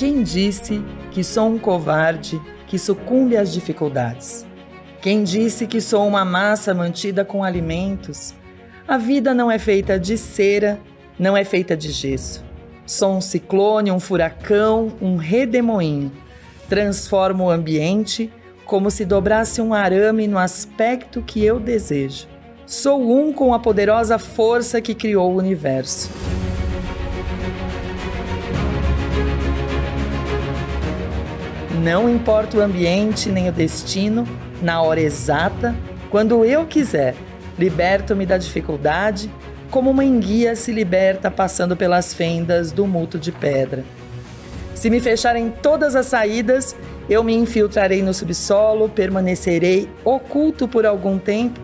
Quem disse que sou um covarde que sucumbe às dificuldades? Quem disse que sou uma massa mantida com alimentos? A vida não é feita de cera, não é feita de gesso. Sou um ciclone, um furacão, um redemoinho. Transformo o ambiente como se dobrasse um arame no aspecto que eu desejo. Sou um com a poderosa força que criou o universo. Não importa o ambiente nem o destino, na hora exata, quando eu quiser, liberto-me da dificuldade, como uma enguia se liberta passando pelas fendas do muto de pedra. Se me fecharem todas as saídas, eu me infiltrarei no subsolo, permanecerei oculto por algum tempo,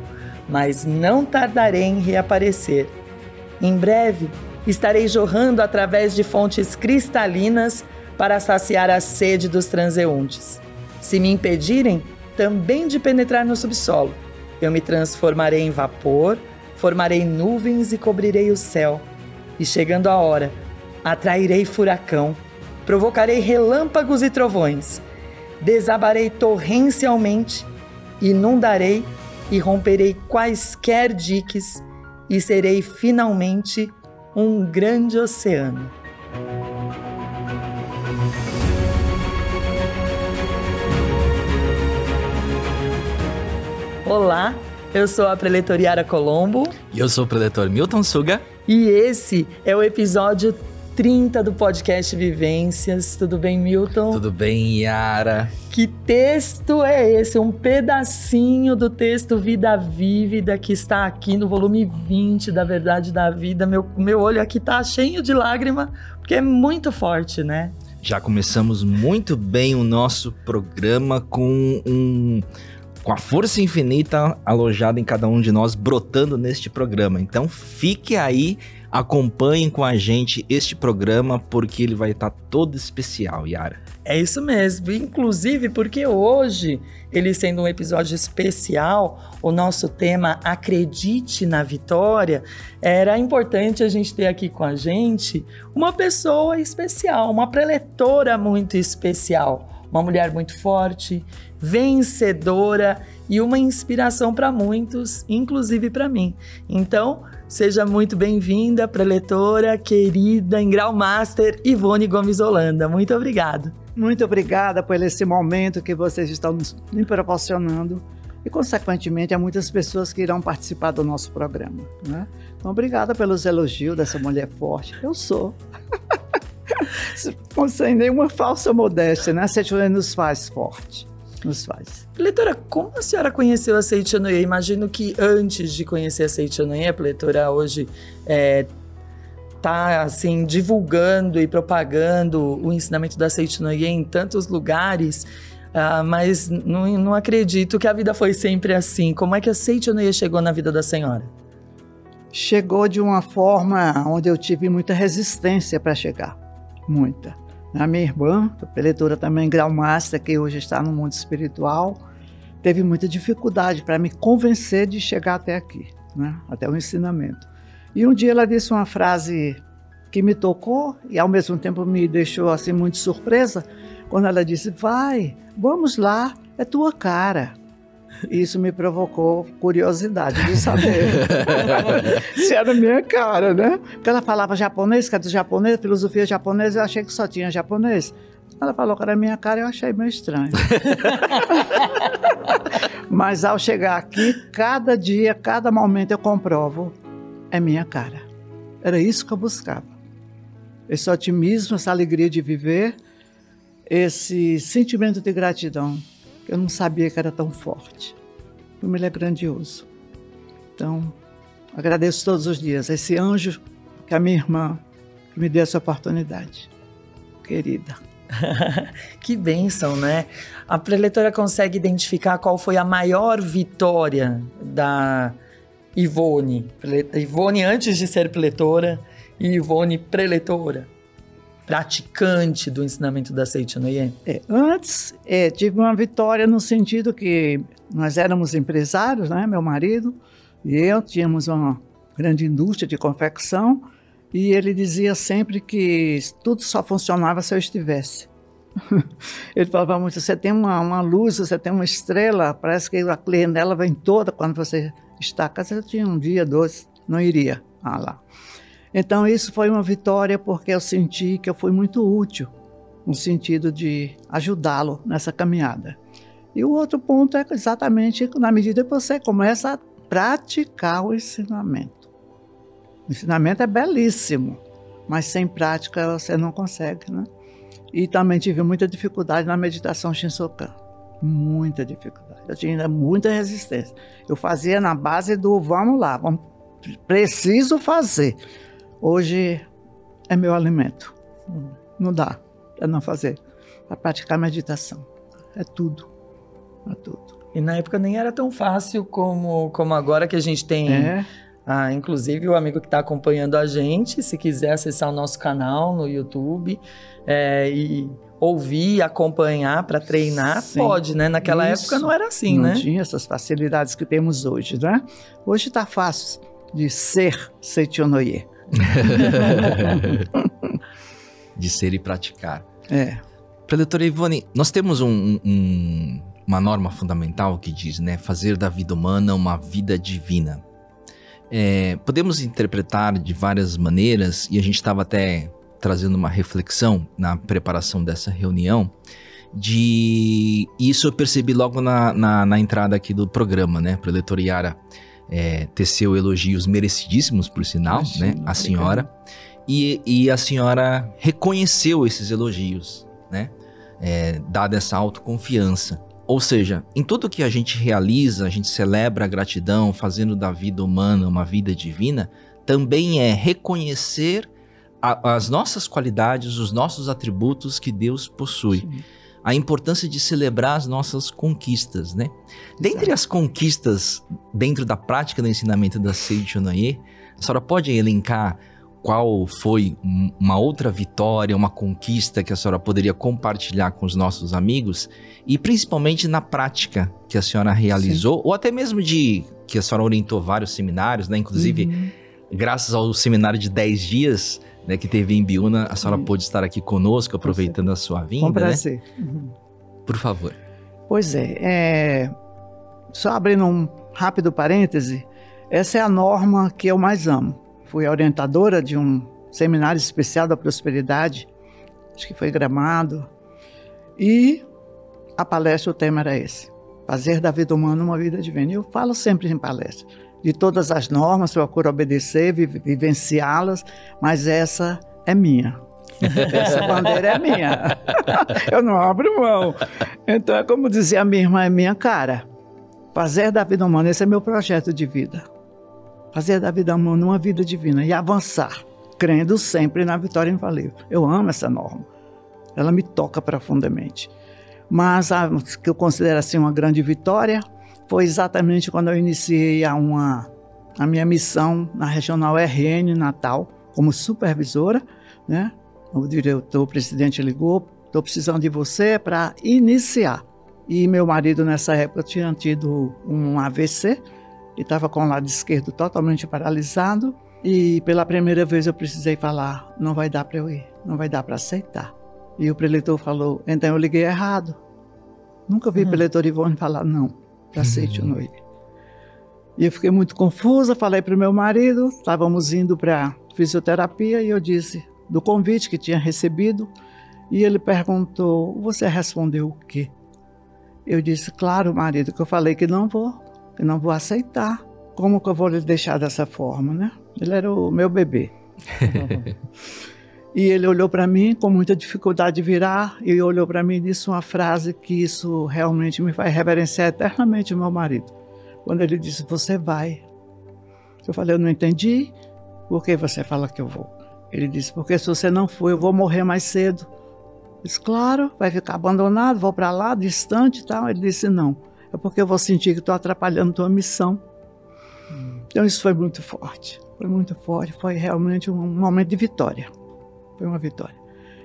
mas não tardarei em reaparecer. Em breve, estarei jorrando através de fontes cristalinas para saciar a sede dos transeuntes. Se me impedirem também de penetrar no subsolo, eu me transformarei em vapor, formarei nuvens e cobrirei o céu. E chegando a hora, atrairei furacão, provocarei relâmpagos e trovões, desabarei torrencialmente, inundarei e romperei quaisquer diques e serei finalmente um grande oceano. Olá, eu sou a preletoriara Colombo. E eu sou o preletor Milton Suga. E esse é o episódio 30 do podcast Vivências. Tudo bem, Milton? Tudo bem, Yara? Que texto é esse? Um pedacinho do texto Vida Vívida que está aqui no volume 20 da Verdade da Vida. Meu, meu olho aqui tá cheio de lágrima, porque é muito forte, né? Já começamos muito bem o nosso programa com um com a força infinita alojada em cada um de nós, brotando neste programa. Então fique aí, acompanhem com a gente este programa, porque ele vai estar todo especial, Yara. É isso mesmo, inclusive porque hoje, ele sendo um episódio especial, o nosso tema Acredite na Vitória, era importante a gente ter aqui com a gente uma pessoa especial, uma preletora muito especial uma mulher muito forte, vencedora e uma inspiração para muitos, inclusive para mim. Então, seja muito bem-vinda, preletora, querida, em grau master, Ivone Gomes Holanda. Muito obrigado. Muito obrigada por esse momento que vocês estão me proporcionando e, consequentemente, a muitas pessoas que irão participar do nosso programa. Né? Então, obrigada pelos elogios dessa mulher forte. Eu sou. Sem nenhuma falsa modéstia, né? Seitianoye nos faz forte. Nos faz. Pletora, como a senhora conheceu a Seitianoye? Imagino que antes de conhecer a Seitianoye, a Pletora hoje é, tá assim divulgando e propagando o ensinamento da Seitianoye em tantos lugares. Uh, mas não, não acredito que a vida foi sempre assim. Como é que a Seitianoye chegou na vida da senhora? Chegou de uma forma onde eu tive muita resistência para chegar muita. A minha irmã, a preletora também grau master, que hoje está no mundo espiritual, teve muita dificuldade para me convencer de chegar até aqui, né? até o ensinamento. E um dia ela disse uma frase que me tocou e ao mesmo tempo me deixou assim muito surpresa, quando ela disse: "Vai, vamos lá, é tua cara". Isso me provocou curiosidade de saber se era minha cara, né? Porque ela falava japonês, que era do japonês, filosofia japonesa, eu achei que só tinha japonês. Ela falou que era minha cara, eu achei meio estranho. Mas ao chegar aqui, cada dia, cada momento eu comprovo, é minha cara. Era isso que eu buscava. Esse otimismo, essa alegria de viver, esse sentimento de gratidão eu não sabia que era tão forte. Como ele é grandioso. Então, agradeço todos os dias a esse anjo que a minha irmã que me deu essa oportunidade. Querida. que bênção, né? A preletora consegue identificar qual foi a maior vitória da Ivone. Ivone antes de ser preletora e Ivone preletora praticante do ensinamento da Seitianoye? É, antes, é, tive uma vitória no sentido que nós éramos empresários, né, meu marido e eu, tínhamos uma grande indústria de confecção E ele dizia sempre que tudo só funcionava se eu estivesse. ele falava muito: você tem uma, uma luz, você tem uma estrela, parece que a clientela vem toda quando você está. Caso eu tinha um dia, dois, não iria ah, lá. Então, isso foi uma vitória porque eu senti que eu fui muito útil no sentido de ajudá-lo nessa caminhada. E o outro ponto é exatamente na medida que você começa a praticar o ensinamento. O ensinamento é belíssimo, mas sem prática você não consegue, né? E também tive muita dificuldade na meditação Shinsokan. Muita dificuldade. Eu tinha muita resistência. Eu fazia na base do vamos lá, vamos, preciso fazer. Hoje é meu alimento. Não dá para não fazer, para praticar meditação. É tudo. É tudo. E na época nem era tão fácil como, como agora que a gente tem. É. Ah, inclusive, o amigo que está acompanhando a gente, se quiser acessar o nosso canal no YouTube é, e ouvir, acompanhar para treinar, Sim. pode, né? Naquela Isso. época não era assim, não né? Não tinha essas facilidades que temos hoje, né? Hoje está fácil de ser Seichonoye. de ser e praticar. É. Para a doutora Ivone, nós temos um, um, uma norma fundamental que diz, né, fazer da vida humana uma vida divina. É, podemos interpretar de várias maneiras, e a gente estava até trazendo uma reflexão na preparação dessa reunião, de isso eu percebi logo na, na, na entrada aqui do programa, né, para a doutora Yara é, teceu elogios merecidíssimos, por sinal, Imagina, né, a senhora, e, e a senhora reconheceu esses elogios, né, é, dada essa autoconfiança. Ou seja, em tudo que a gente realiza, a gente celebra a gratidão, fazendo da vida humana uma vida divina, também é reconhecer a, as nossas qualidades, os nossos atributos que Deus possui. Sim. A importância de celebrar as nossas conquistas, né? Dentre as conquistas dentro da prática do ensinamento da Seiichi Onaye, a senhora pode elencar qual foi uma outra vitória, uma conquista que a senhora poderia compartilhar com os nossos amigos e principalmente na prática que a senhora realizou, Sim. ou até mesmo de que a senhora orientou vários seminários, né? Inclusive, uhum. graças ao seminário de 10 dias né, que teve em Biúna, a senhora uhum. pôde estar aqui conosco, aproveitando a sua vinda. Com né? prazer. Né? Uhum. Por favor. Pois é, é, só abrindo um rápido parêntese, essa é a norma que eu mais amo fui orientadora de um seminário especial da prosperidade, acho que foi gramado, e a palestra, o tema era esse, fazer da vida humana uma vida divina. E eu falo sempre em palestra, de todas as normas, procuro obedecer, vivenciá-las, mas essa é minha. Essa bandeira é minha. eu não abro mão. Então, é como dizia a minha irmã, é minha cara. Fazer da vida humana, esse é meu projeto de vida fazer da vida humana uma vida divina e avançar, crendo sempre na vitória infalível. Eu amo essa norma. Ela me toca profundamente. Mas a que eu considero assim uma grande vitória foi exatamente quando eu iniciei a, uma, a minha missão na regional RN Natal como supervisora, né? O diretor, o presidente ligou, estou precisando de você para iniciar. E meu marido nessa época tinha tido um AVC, e estava com o lado esquerdo totalmente paralisado. E pela primeira vez eu precisei falar: não vai dar para eu ir, não vai dar para aceitar. E o preletor falou: então eu liguei errado. Nunca vi uhum. preletor Ivone falar não aceite uhum. noite. E eu fiquei muito confusa, falei para o meu marido, estávamos indo para fisioterapia e eu disse do convite que tinha recebido. E ele perguntou: Você respondeu o quê? Eu disse: Claro, marido, que eu falei que não vou. Eu não vou aceitar. Como que eu vou lhe deixar dessa forma, né? Ele era o meu bebê. e ele olhou para mim com muita dificuldade de virar e olhou para mim e disse uma frase que isso realmente me faz reverenciar eternamente o meu marido. Quando ele disse: "Você vai". Eu falei: "Eu não entendi. Por que você fala que eu vou?" Ele disse: "Porque se você não for, eu vou morrer mais cedo." Eu disse: "Claro, vai ficar abandonado, vou para lá, distante e tal." Ele disse: "Não é porque eu vou sentir que estou atrapalhando tua missão. Hum. Então isso foi muito forte, foi muito forte, foi realmente um momento de vitória. Foi uma vitória.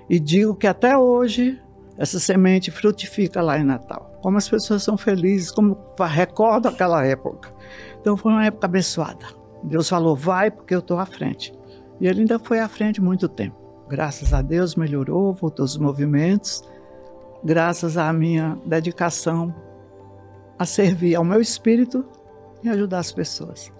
E digo que até hoje essa semente frutifica lá em Natal. Como as pessoas são felizes, como recordo aquela época. Então foi uma época abençoada. Deus falou, vai porque eu estou à frente. E ele ainda foi à frente muito tempo. Graças a Deus melhorou, voltou os movimentos, graças à minha dedicação a servir ao meu espírito e ajudar as pessoas.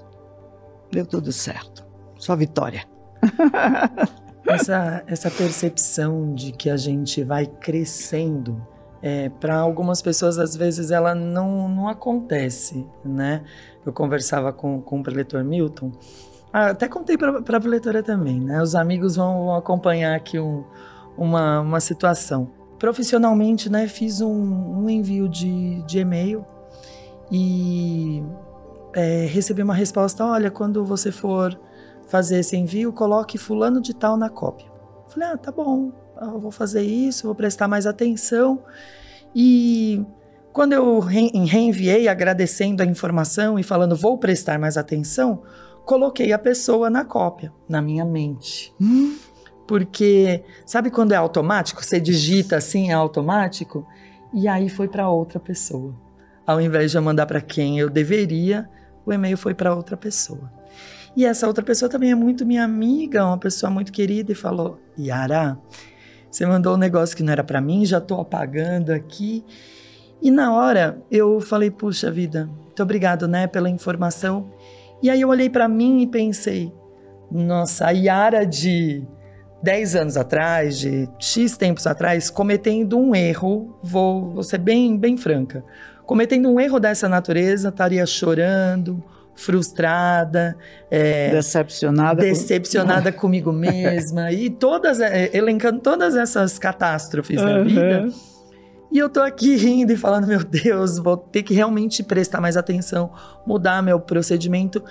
Deu tudo certo. Só vitória. essa, essa percepção de que a gente vai crescendo, é, para algumas pessoas, às vezes, ela não, não acontece, né? Eu conversava com, com o preletor Milton, ah, até contei para a preletora também, né? Os amigos vão, vão acompanhar aqui um, uma, uma situação. Profissionalmente, né, fiz um, um envio de, de e-mail e é, recebi uma resposta: olha, quando você for fazer esse envio, coloque fulano de tal na cópia. Falei, ah, tá bom, eu vou fazer isso, vou prestar mais atenção. E quando eu reenviei agradecendo a informação e falando vou prestar mais atenção, coloquei a pessoa na cópia, na minha mente. Hum. Porque sabe quando é automático? Você digita assim, é automático? E aí foi para outra pessoa. Ao invés de eu mandar para quem eu deveria, o e-mail foi para outra pessoa. E essa outra pessoa também é muito minha amiga, uma pessoa muito querida, e falou: Yara, você mandou um negócio que não era para mim, já tô apagando aqui. E na hora eu falei: puxa vida, muito obrigado, né, pela informação. E aí eu olhei para mim e pensei: nossa, a Yara de 10 anos atrás, de X tempos atrás, cometendo um erro, vou, vou ser bem, bem franca, cometendo um erro dessa natureza, estaria chorando, frustrada, é, decepcionada, decepcionada com... comigo mesma e todas é, elencando todas essas catástrofes uhum. da vida. E eu tô aqui rindo e falando, meu Deus, vou ter que realmente prestar mais atenção, mudar meu procedimento.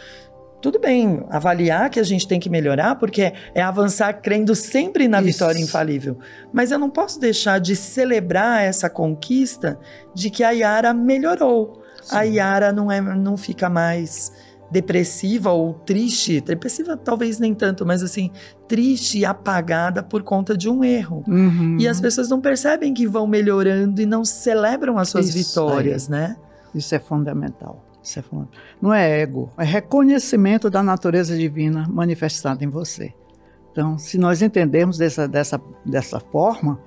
Tudo bem, avaliar que a gente tem que melhorar, porque é avançar crendo sempre na Isso. vitória infalível. Mas eu não posso deixar de celebrar essa conquista de que a Yara melhorou. Sim. a Yara não, é, não fica mais depressiva ou triste, depressiva talvez nem tanto, mas assim, triste e apagada por conta de um erro. Uhum. E as pessoas não percebem que vão melhorando e não celebram as suas Isso vitórias, aí. né? Isso é fundamental. Isso é fundamental. Não é ego, é reconhecimento da natureza divina manifestada em você. Então, se nós entendermos dessa, dessa, dessa forma,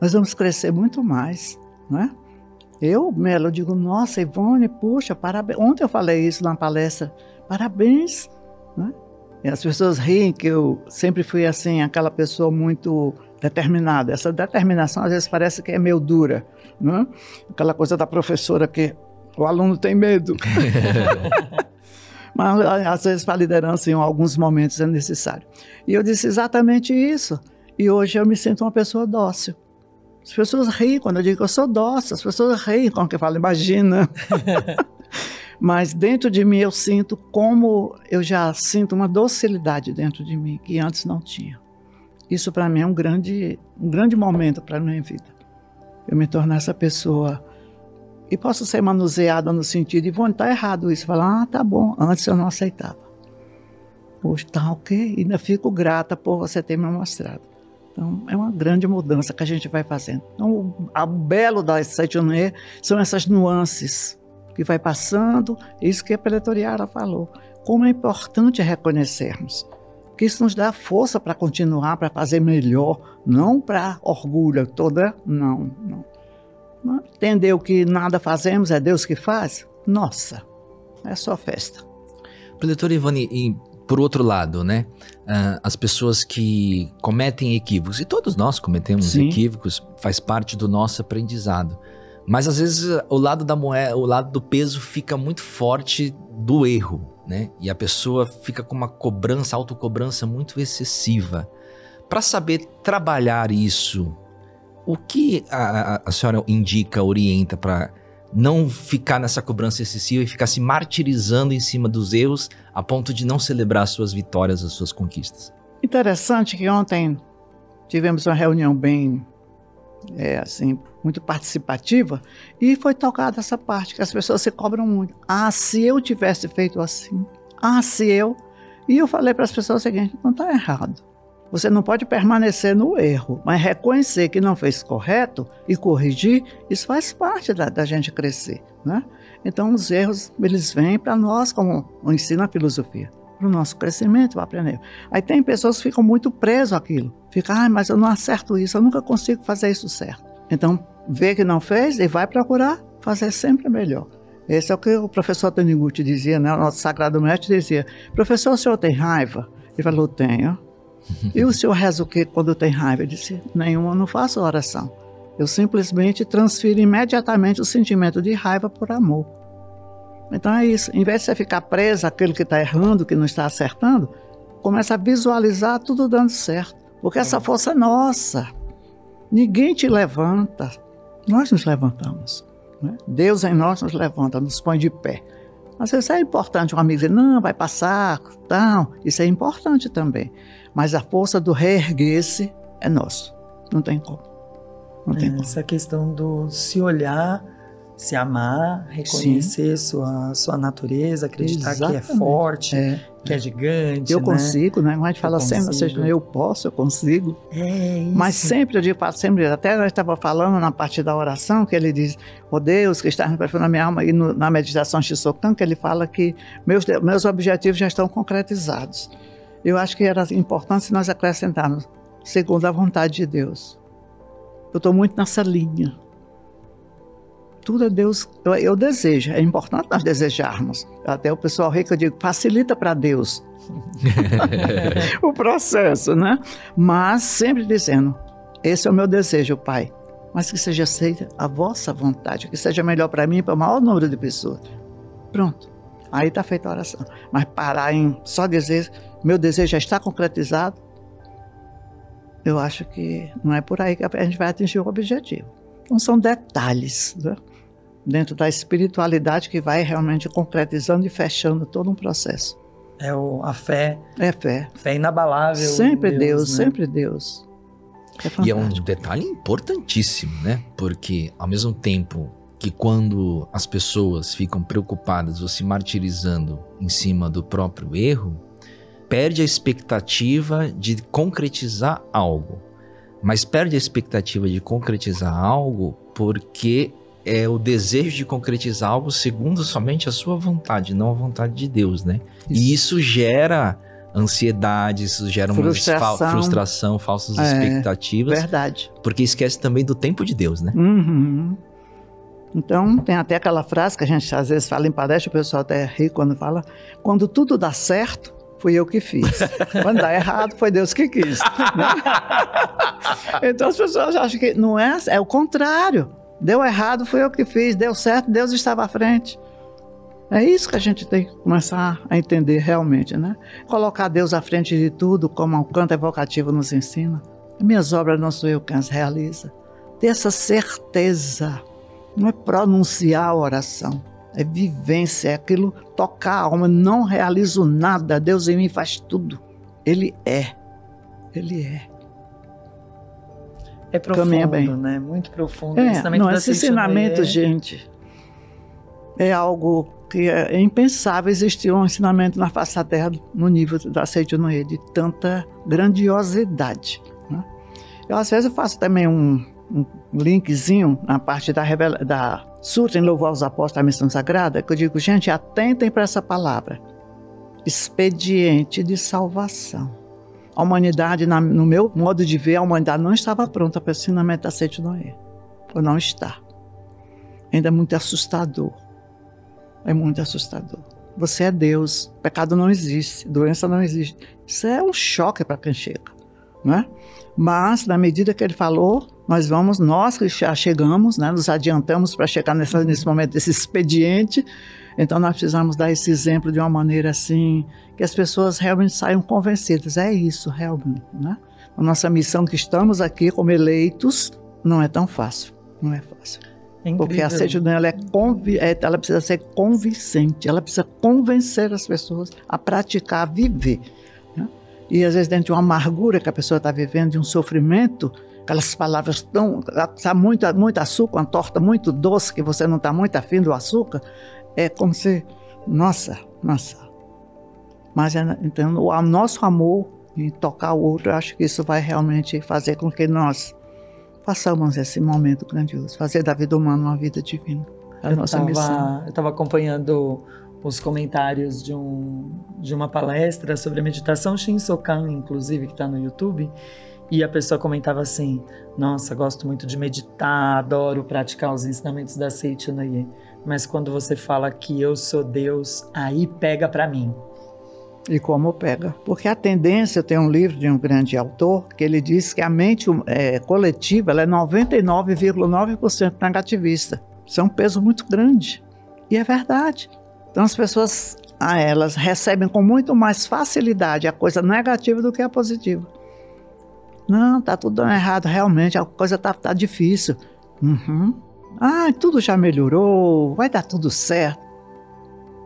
nós vamos crescer muito mais, não é? Eu, Melo, digo, nossa, Ivone, puxa, parabéns. Ontem eu falei isso na palestra, parabéns. Né? E as pessoas riem que eu sempre fui assim, aquela pessoa muito determinada. Essa determinação às vezes parece que é meio dura. Né? Aquela coisa da professora que o aluno tem medo. Mas às vezes para a liderança em alguns momentos é necessário. E eu disse exatamente isso. E hoje eu me sinto uma pessoa dócil. As pessoas riem quando eu digo que eu sou dócil, as pessoas riem quando eu falo, imagina. Mas dentro de mim eu sinto como eu já sinto uma docilidade dentro de mim que antes não tinha. Isso para mim é um grande, um grande momento para a minha vida. Eu me tornar essa pessoa. E posso ser manuseada no sentido de, vão estar tá errado isso. Falar, ah, tá bom. Antes eu não aceitava. Hoje tá ok. Ainda fico grata por você ter me mostrado. Então, é uma grande mudança que a gente vai fazendo. Então, o, belo da Setionê são essas nuances que vai passando, isso que a Preletoriara falou. Como é importante reconhecermos. Que isso nos dá força para continuar, para fazer melhor, não para orgulho toda, não, não. Entender o que nada fazemos, é Deus que faz? Nossa, é só festa. Preletor Ivone, por outro lado, né? Uh, as pessoas que cometem equívocos, e todos nós cometemos Sim. equívocos, faz parte do nosso aprendizado. Mas às vezes o lado da moeda, o lado do peso fica muito forte do erro, né? E a pessoa fica com uma cobrança, autocobrança muito excessiva. Para saber trabalhar isso, o que a, a, a senhora indica, orienta para não ficar nessa cobrança excessiva e ficar se martirizando em cima dos erros a ponto de não celebrar as suas vitórias, as suas conquistas. Interessante que ontem tivemos uma reunião bem, é, assim, muito participativa e foi tocada essa parte que as pessoas se cobram muito. Ah, se eu tivesse feito assim. Ah, se eu. E eu falei para as pessoas o seguinte: não está errado. Você não pode permanecer no erro, mas reconhecer que não fez correto e corrigir, isso faz parte da, da gente crescer, né? Então, os erros, eles vêm para nós, como ensina a filosofia. para o nosso crescimento, para aprender. Aí tem pessoas que ficam muito presas àquilo. Fica, ah, mas eu não acerto isso, eu nunca consigo fazer isso certo. Então, vê que não fez e vai procurar fazer sempre melhor. Esse é o que o professor Taniguchi dizia, né? o nosso sagrado mestre dizia, professor, o senhor tem raiva? Ele falou, tenho. e o senhor reza o que quando tem raiva? Ele disse, nenhuma, eu não faço oração. Eu simplesmente transfiro imediatamente o sentimento de raiva por amor. Então é isso. Em vez de você ficar preso àquilo que está errando, que não está acertando, começa a visualizar tudo dando certo. Porque essa força é nossa. Ninguém te levanta. Nós nos levantamos. Né? Deus em nós nos levanta, nos põe de pé. Às vezes é importante um amigo dizer, não, vai passar, tal. Isso é importante também. Mas a força do reerguer-se é nosso. Não tem como. Não tem Essa como. questão do se olhar, se amar, reconhecer sua, sua natureza, acreditar Exatamente. que é forte, é. que é gigante. Eu né? consigo, né? Gente fala sempre, seja, eu posso, eu consigo. É isso. Mas sempre, eu digo, sempre, até nós estava falando na parte da oração, que ele diz, ó oh Deus, que está perfil da minha alma, e no, na meditação Shisokan, que ele fala que meus, meus objetivos já estão concretizados. Eu acho que era importante nós acrescentarmos, segundo a vontade de Deus. Eu estou muito nessa linha. Tudo é Deus, eu, eu, desejo, é importante nós desejarmos. Até o pessoal rico, eu digo, facilita para Deus o processo, né? Mas sempre dizendo, esse é o meu desejo, Pai. Mas que seja aceita a vossa vontade, que seja melhor para mim e para o maior número de pessoas. Pronto. Aí está feita a oração. Mas parar em só dizer, meu desejo já está concretizado, eu acho que não é por aí que a gente vai atingir o objetivo. Então são detalhes né? dentro da espiritualidade que vai realmente concretizando e fechando todo um processo. É o, a fé. É fé. Fé inabalável. Sempre Deus, Deus né? sempre Deus. É e é um detalhe importantíssimo, né? Porque ao mesmo tempo que quando as pessoas ficam preocupadas ou se martirizando em cima do próprio erro, perde a expectativa de concretizar algo. Mas perde a expectativa de concretizar algo porque é o desejo de concretizar algo segundo somente a sua vontade, não a vontade de Deus, né? Isso. E isso gera ansiedade, isso gera frustração, uma frustração falsas é, expectativas. Verdade. Porque esquece também do tempo de Deus, né? Uhum. Então, tem até aquela frase que a gente às vezes fala em palestra, o pessoal até ri quando fala: quando tudo dá certo, fui eu que fiz. Quando dá errado, foi Deus que quis. então as pessoas acham que não é, é o contrário. Deu errado, foi eu que fiz. Deu certo, Deus estava à frente. É isso que a gente tem que começar a entender realmente, né? Colocar Deus à frente de tudo, como o canto evocativo nos ensina. Minhas obras não sou eu quem as realiza. Ter essa certeza. Não é pronunciar a oração é vivência, é aquilo tocar a alma. Não realizo nada, Deus em mim faz tudo. Ele é. Ele é. É profundo, bem. né? Muito profundo. É, ensinamento não, esse ensinamento, é... gente, é algo que é impensável existir um ensinamento na face da terra no nível da Seite Noé, de tanta grandiosidade. Né? Eu, às vezes, eu faço também um, um linkzinho na parte da, da Sutra em Louvor aos Apóstolos da Missão Sagrada, que eu digo, gente, atentem para essa palavra. Expediente de salvação. A humanidade, no meu modo de ver, a humanidade não estava pronta para o ensinamento da Sede de Noé. Ou não está. Ainda é muito assustador. É muito assustador. Você é Deus. Pecado não existe. Doença não existe. Isso é um choque para quem chega. Né? Mas, na medida que ele falou, nós vamos, nós que já chegamos, né, nos adiantamos para chegar nessa, nesse momento desse expediente, então nós precisamos dar esse exemplo de uma maneira assim, que as pessoas realmente saiam convencidas. É isso, realmente. Né? A nossa missão que estamos aqui como eleitos não é tão fácil. Não é fácil. É Porque a certidão ela, é é, ela precisa ser convincente, ela precisa convencer as pessoas a praticar, a viver. E às vezes dentro de uma amargura que a pessoa está vivendo, de um sofrimento, aquelas palavras tão. Tá muito, muito açúcar, uma torta muito doce, que você não está muito afim do açúcar, é como se. Nossa, nossa. Mas é, então, o nosso amor em tocar o outro, eu acho que isso vai realmente fazer com que nós façamos esse momento grandioso, fazer da vida humana uma vida divina. É a eu nossa tava, missão. Eu estava acompanhando os comentários de, um, de uma palestra sobre a meditação Shinsokan, inclusive, que está no YouTube, e a pessoa comentava assim: Nossa, gosto muito de meditar, adoro praticar os ensinamentos da Seiichi Noye, mas quando você fala que eu sou Deus, aí pega para mim. E como pega? Porque a tendência, tem um livro de um grande autor que ele diz que a mente é, coletiva é 99,9% negativista. Isso é um peso muito grande. E é verdade. Então as pessoas, ah, elas recebem com muito mais facilidade a coisa negativa do que a positiva. Não, tá tudo dando errado, realmente, a coisa tá, tá difícil. Uhum. Ah, tudo já melhorou, vai dar tudo certo.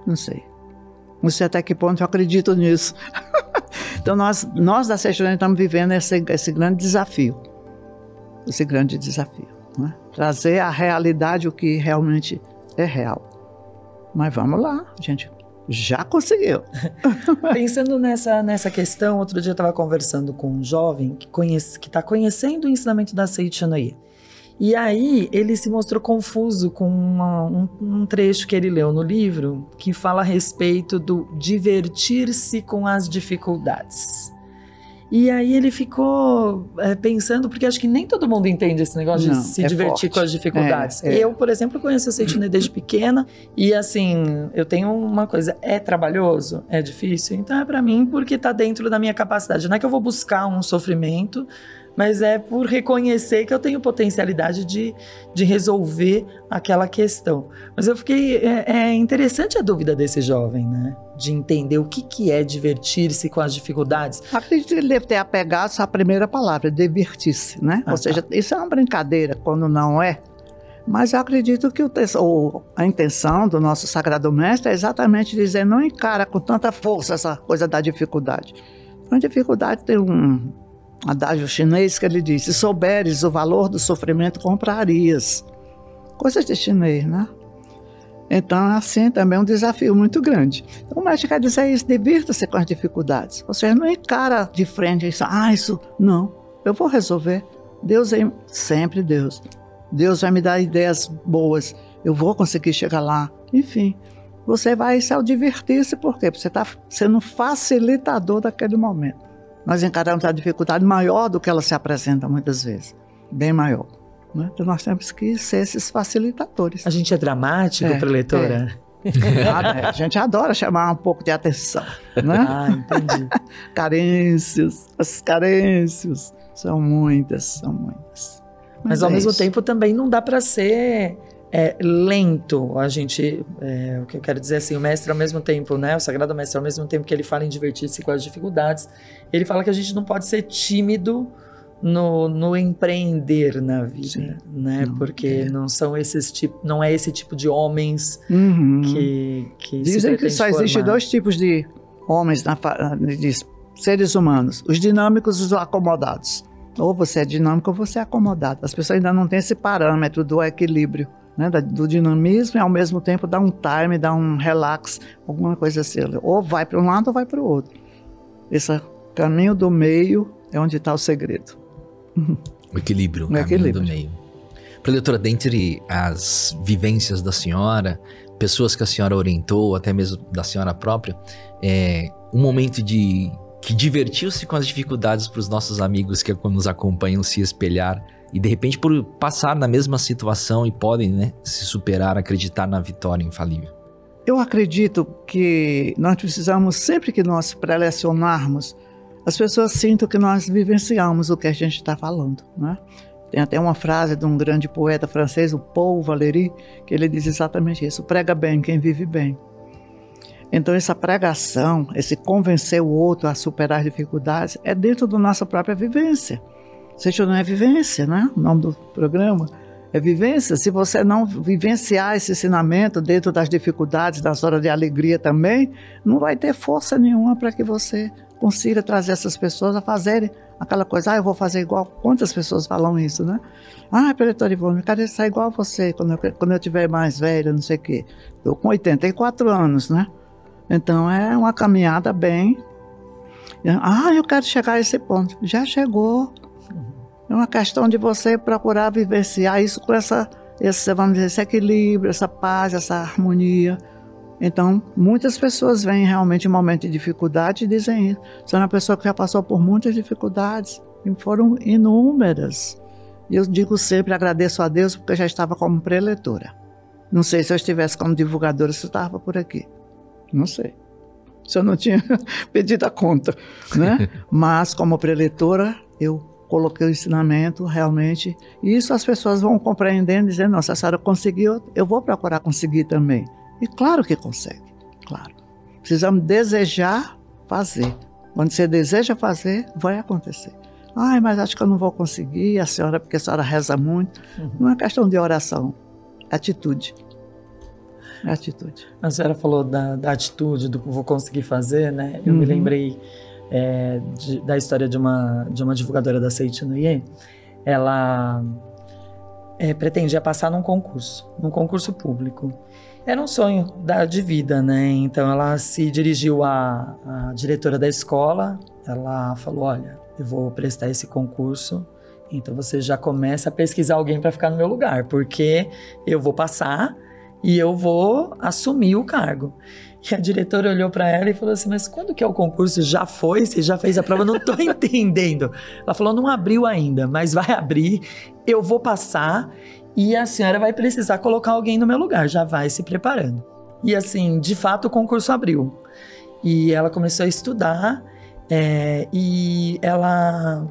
Não sei. Não sei até que ponto eu acredito nisso. então nós, nós da Sexta estamos vivendo esse, esse grande desafio. Esse grande desafio. Né? Trazer à realidade o que realmente é real. Mas vamos lá, a gente já conseguiu. Pensando nessa, nessa questão, outro dia eu estava conversando com um jovem que está conhecendo o ensinamento da Seichanoye. E aí ele se mostrou confuso com uma, um, um, trecho que ele leu no livro que fala a respeito do divertir-se com as dificuldades. E aí ele ficou é, pensando, porque acho que nem todo mundo entende esse negócio Não, de se é divertir forte. com as dificuldades. É, é. Eu, por exemplo, conheço a Ceitine desde pequena e assim, eu tenho uma coisa, é trabalhoso, é difícil, então é para mim porque tá dentro da minha capacidade. Não é que eu vou buscar um sofrimento, mas é por reconhecer que eu tenho potencialidade de, de resolver aquela questão. Mas eu fiquei. É, é interessante a dúvida desse jovem, né? De entender o que, que é divertir-se com as dificuldades. Acredito que ele deve ter apegado essa primeira palavra, divertir-se, né? Ah, Ou seja, tá. isso é uma brincadeira, quando não é. Mas eu acredito que o, ou a intenção do nosso Sagrado Mestre é exatamente dizer: não encara com tanta força essa coisa da dificuldade. A dificuldade tem um, adágio chinês que ele diz: se souberes o valor do sofrimento, comprarias. Coisas de chinês, né? Então, assim, também é um desafio muito grande. Então, o mestre quer dizer isso, divirta-se com as dificuldades. Seja, não encara de frente isso, ah, isso, não, eu vou resolver. Deus é sempre Deus. Deus vai me dar ideias boas, eu vou conseguir chegar lá. Enfim, você vai se divertir-se, por quê? Porque você está sendo facilitador daquele momento nós encaramos a dificuldade maior do que ela se apresenta muitas vezes, bem maior. Né? Então nós temos que ser esses facilitadores. A gente é dramático, é, preletora? É. a gente adora chamar um pouco de atenção, né? Ah, entendi. carências, as carências são muitas, são muitas. Mas, Mas ao é mesmo isso. tempo também não dá para ser é, lento. A gente, é, o que eu quero dizer assim, o mestre ao mesmo tempo, né? O Sagrado Mestre ao mesmo tempo que ele fala em divertir-se com as dificuldades, ele fala que a gente não pode ser tímido no, no empreender na vida, Sim. né? Não, Porque é. não são esses tipos, não é esse tipo de homens uhum. que, que dizem que só existem dois tipos de homens na, de seres humanos: os dinâmicos e os acomodados. Ou você é dinâmico ou você é acomodado. As pessoas ainda não têm esse parâmetro do equilíbrio né, do dinamismo e ao mesmo tempo dá um time, dá um relax, alguma coisa assim. Ou vai para um lado ou vai para o outro. Esse caminho do meio é onde está o segredo. O equilíbrio, o, caminho equilíbrio. do meio. Preletora, dentre as vivências da senhora, pessoas que a senhora orientou, até mesmo da senhora própria, é um momento de que divertiu-se com as dificuldades para os nossos amigos que nos acompanham se espelhar e de repente por passar na mesma situação e podem né, se superar, acreditar na vitória infalível? Eu acredito que nós precisamos, sempre que nós prelecionarmos, as pessoas sintam que nós vivenciamos o que a gente está falando. Né? Tem até uma frase de um grande poeta francês, o Paul Valéry, que ele diz exatamente isso: prega bem quem vive bem. Então, essa pregação, esse convencer o outro a superar dificuldades, é dentro da nossa própria vivência. Seja não é vivência, né? O nome do programa é vivência. Se você não vivenciar esse ensinamento dentro das dificuldades, das horas de alegria também, não vai ter força nenhuma para que você consiga trazer essas pessoas a fazerem aquela coisa. Ah, eu vou fazer igual. Quantas pessoas falam isso, né? Ah, Preletor Ivone, eu quero ser igual a você quando eu, quando eu tiver mais velha, não sei o quê. Eu com 84 anos, né? Então é uma caminhada bem. Ah, eu quero chegar a esse ponto. Já chegou. É uma questão de você procurar vivenciar isso com essa, esse, vamos dizer, esse equilíbrio, essa paz, essa harmonia. Então, muitas pessoas vêm realmente em momento de dificuldade e dizem isso. Você é uma pessoa que já passou por muitas dificuldades, e foram inúmeras. E eu digo sempre, agradeço a Deus, porque eu já estava como preletora. Não sei se eu estivesse como divulgadora, se eu estava por aqui. Não sei. Se eu não tinha pedido a conta, né? Mas como preletora, eu coloquei o ensinamento realmente. E isso as pessoas vão compreendendo, dizendo, nossa, a senhora conseguiu, eu vou procurar conseguir também. E claro que consegue, claro. Precisamos desejar fazer. Quando você deseja fazer, vai acontecer. Ai, mas acho que eu não vou conseguir, a senhora, porque a senhora reza muito. Uhum. Não é questão de oração, é atitude. É atitude. A senhora falou da, da atitude, do que vou conseguir fazer, né? Eu uhum. me lembrei é, de, da história de uma, de uma divulgadora da Seite Nuye. Ela é, pretendia passar num concurso, num concurso público. Era um sonho da, de vida, né? Então ela se dirigiu à, à diretora da escola. Ela falou: Olha, eu vou prestar esse concurso. Então você já começa a pesquisar alguém para ficar no meu lugar, porque eu vou passar e eu vou assumir o cargo. E a diretora olhou para ela e falou assim: Mas quando que é o concurso? Já foi? Você já fez a prova? Não estou entendendo. Ela falou: Não abriu ainda, mas vai abrir. Eu vou passar e a senhora vai precisar colocar alguém no meu lugar, já vai se preparando. E assim, de fato, o concurso abriu. E ela começou a estudar é, e ela